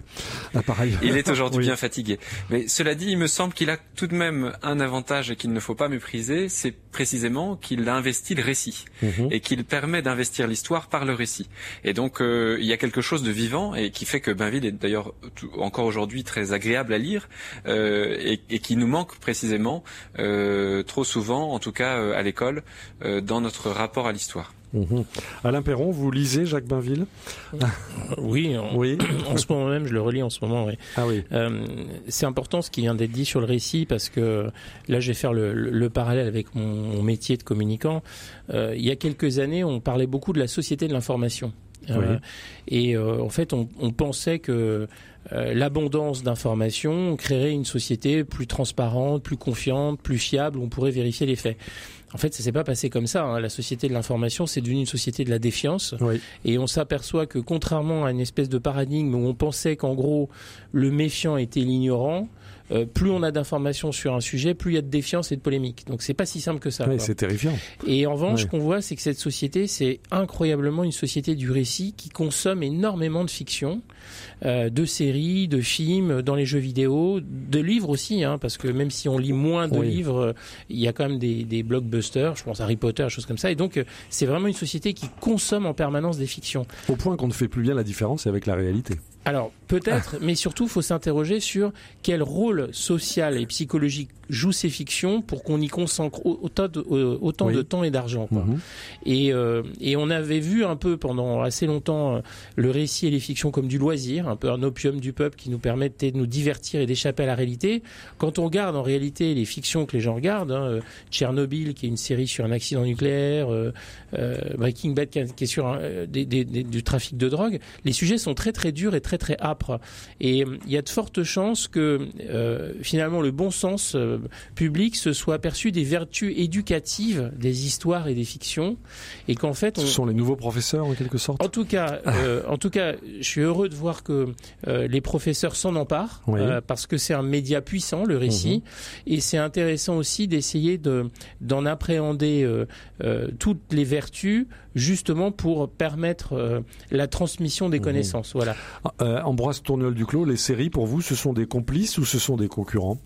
[SPEAKER 1] Ah, par ailleurs. Il est aujourd'hui bien fatigué. Mais cela dit, il me semble qu'il a tout de même un avantage et qu'il ne faut pas mépriser, c'est précisément qu'il investit le récit mhm. et qu'il permet d'investir l'histoire par le récit. Et donc euh, il y a quelque chose de vivant et qui fait que Bainville est d'ailleurs encore aujourd'hui très agréable à lire euh, et, et, qui nous manque précisément euh, trop souvent, en tout cas euh, à l'école, euh, dans notre rapport à l'histoire.
[SPEAKER 3] Mhm. Alain Perron, vous lisez Jacques Bainville
[SPEAKER 4] Oui, en, oui. en ce moment même, je le relis en ce moment. Oui.
[SPEAKER 3] Ah oui.
[SPEAKER 4] Euh, c'est important ce qui vient d'être dit sur le récit parce que là, je vais faire le, le parallèle avec mon, métier de communicant. Euh, il y a quelques années, on parlait beaucoup de la société de l'information. et en fait, on, on pensait que l'abondance d'informations créerait une société plus transparente, plus confiante, plus fiable, où on pourrait vérifier les faits. En fait, ça s'est pas passé comme ça. Hein. La société de l'information, c'est devenu une société de la défiance. Et on s'aperçoit que contrairement à une espèce de paradigme où on pensait qu'en gros le méfiant était l'ignorant, euh, plus on a d'informations sur un sujet, plus il y a de défiance et de polémique. Donc c'est pas si simple que ça.
[SPEAKER 3] Oui, c'est terrifiant.
[SPEAKER 4] Et en revanche, ce qu'on voit, c'est que cette société, c'est incroyablement une société du récit qui consomme énormément de fiction, euh, de séries, de films, dans les jeux vidéo, de livres aussi, hein, parce que même si on lit moins de livres, il y a quand même des, des blockbusters, je pense à Harry Potter, choses comme ça. Et donc c'est vraiment une société qui consomme en permanence des fictions.
[SPEAKER 3] Au point qu'on ne fait plus bien la différence avec la réalité.
[SPEAKER 4] Alors peut-être, mais surtout, il faut s'interroger sur quel rôle social et psychologique jouent ces fictions pour qu'on y consacre autant de, autant de temps et d'argent. Mhm. Et, euh, et on avait vu un peu pendant assez longtemps euh, le récit et les fictions comme du loisir, un peu un opium du peuple qui nous permettait de nous divertir et d'échapper à la réalité. Quand on regarde en réalité les fictions que les gens regardent, hein, euh, Tchernobyl qui est une série sur un accident nucléaire, euh, Breaking Bad qui est sur un, des, des, du trafic de drogue, les sujets sont très très durs et très très âpre. Et euh, il y a de fortes chances que euh, finalement le bon sens euh, public se soit aperçu des vertus éducatives des histoires et des fictions, et qu'en fait,
[SPEAKER 3] ce sont les nouveaux professeurs en quelque sorte?
[SPEAKER 4] En tout cas, en tout cas, je suis heureux de voir que les professeurs s'en emparent parce que c'est un média puissant, le récit, mhm. et c'est intéressant aussi d'essayer de d'en appréhender toutes les vertus justement pour permettre la transmission des mhm. connaissances. Voilà.
[SPEAKER 3] Euh, Ambroise Tourniol Duclos, les séries pour vous, ce sont des complices ou ce sont des concurrents?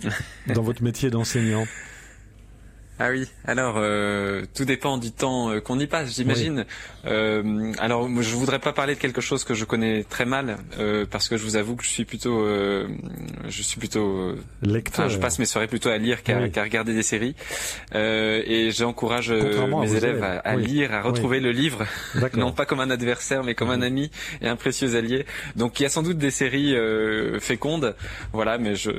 [SPEAKER 3] Dans votre métier d'enseignant
[SPEAKER 1] ah oui, alors euh, tout dépend du temps euh, qu'on y passe, j'imagine. Euh, alors je voudrais pas parler de quelque chose que je connais très mal euh, parce que je vous avoue que je suis plutôt, euh, je suis plutôt
[SPEAKER 3] lecteur.
[SPEAKER 1] je passe mes soirées plutôt à lire qu'à regarder des séries. Et j'encourage mes élèves à, lire, à retrouver le livre, non pas comme un adversaire mais comme un ami et un précieux allié. Donc il y a sans doute des séries fécondes, voilà, mais je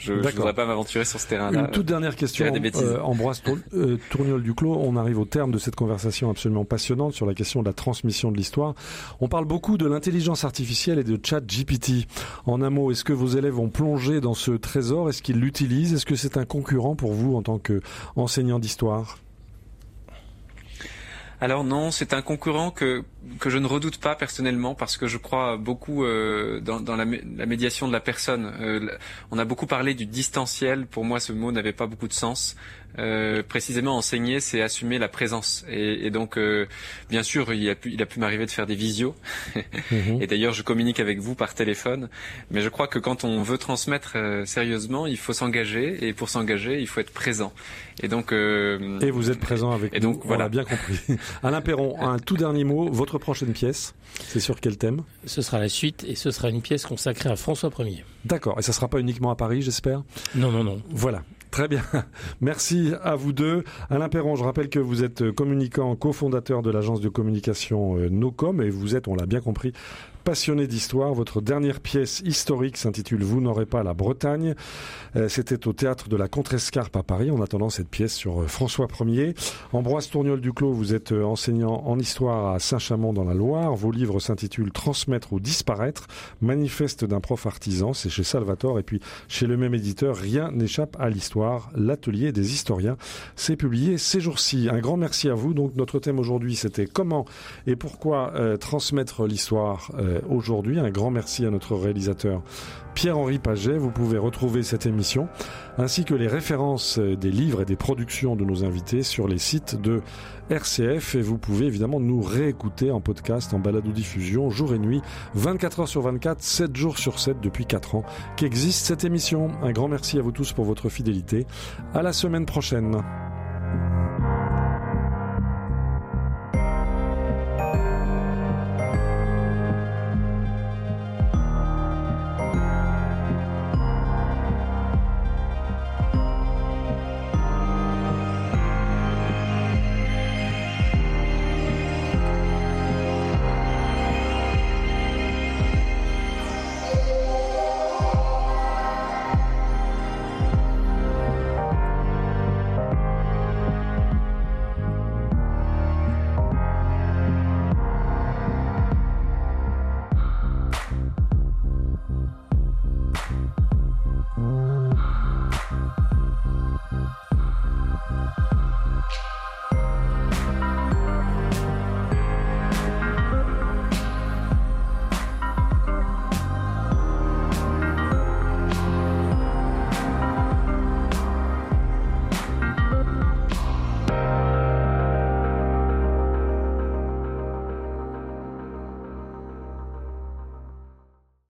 [SPEAKER 1] je ne voudrais pas m'aventurer sur ce terrain-là.
[SPEAKER 3] Une toute dernière question, euh, Ambroise euh, Tourniol Duclos. On arrive au terme de cette conversation absolument passionnante sur la question de la transmission de l'histoire. On parle beaucoup de l'intelligence artificielle et de chat GPT. En un mot, est-ce que vos élèves ont plongé dans ce trésor? Est-ce qu'ils l'utilisent? Est-ce que c'est un concurrent pour vous en tant qu'enseignant d'histoire?
[SPEAKER 1] Alors non, c'est un concurrent que que je ne redoute pas personnellement parce que je crois beaucoup euh, dans, dans la, la, médiation de la personne. Euh, on a beaucoup parlé du distanciel. Pour moi, ce mot n'avait pas beaucoup de sens. Euh, précisément enseigner, c'est assumer la présence. Et, et donc, euh, bien sûr, il a pu, il a pu m'arriver de faire des visios. Mhm. Et d'ailleurs, je communique avec vous par téléphone. Mais je crois que quand on veut transmettre euh, sérieusement, il faut s'engager. Et pour s'engager, il faut être présent. Et donc.
[SPEAKER 3] et vous êtes présent avec et nous. Donc, voilà. Bien compris. Alain Perron, un tout dernier mot. Votre prochaine pièce, c'est sur quel thème?
[SPEAKER 4] Ce sera la suite et ce sera une pièce consacrée à François Ier.
[SPEAKER 3] D'accord. Et ça sera pas uniquement à Paris, j'espère?
[SPEAKER 4] Non, non, non.
[SPEAKER 3] Voilà. Très bien. Merci à vous deux. Alain Perron, je rappelle que vous êtes communicant, cofondateur de l'agence de communication euh, Nocom et vous êtes, on l'a bien compris, passionné d'histoire. Votre dernière pièce historique s'intitule Vous n'aurez pas la Bretagne. Euh, c'était au théâtre de la Contrescarpe à Paris en attendant cette pièce sur euh, François Ier. Ambroise Tourniol Duclos, vous êtes euh, enseignant en histoire à Saint-Chamond dans la Loire. Vos livres s'intitulent Transmettre ou disparaître, manifeste d'un prof artisan, c'est chez Salvatore et puis chez le même éditeur Rien n'échappe à l'histoire, l'atelier des historiens. C'est publié ces jours-ci. Un grand merci à vous. Donc notre thème aujourd'hui c'était comment et pourquoi transmettre l'histoire aujourd'hui. Un grand merci à notre réalisateur Pierre-Henri Paget. Vous pouvez retrouver cette émission ainsi que les références des livres et des productions de nos invités sur les sites de RCF et vous pouvez évidemment nous réécouter en podcast, en balado diffusion, jour et nuit, 24 heures sur 24, 7 jours sur 7 depuis 4 ans qu'existe cette émission. Un grand merci à vous tous pour votre fidélité. À la semaine prochaine.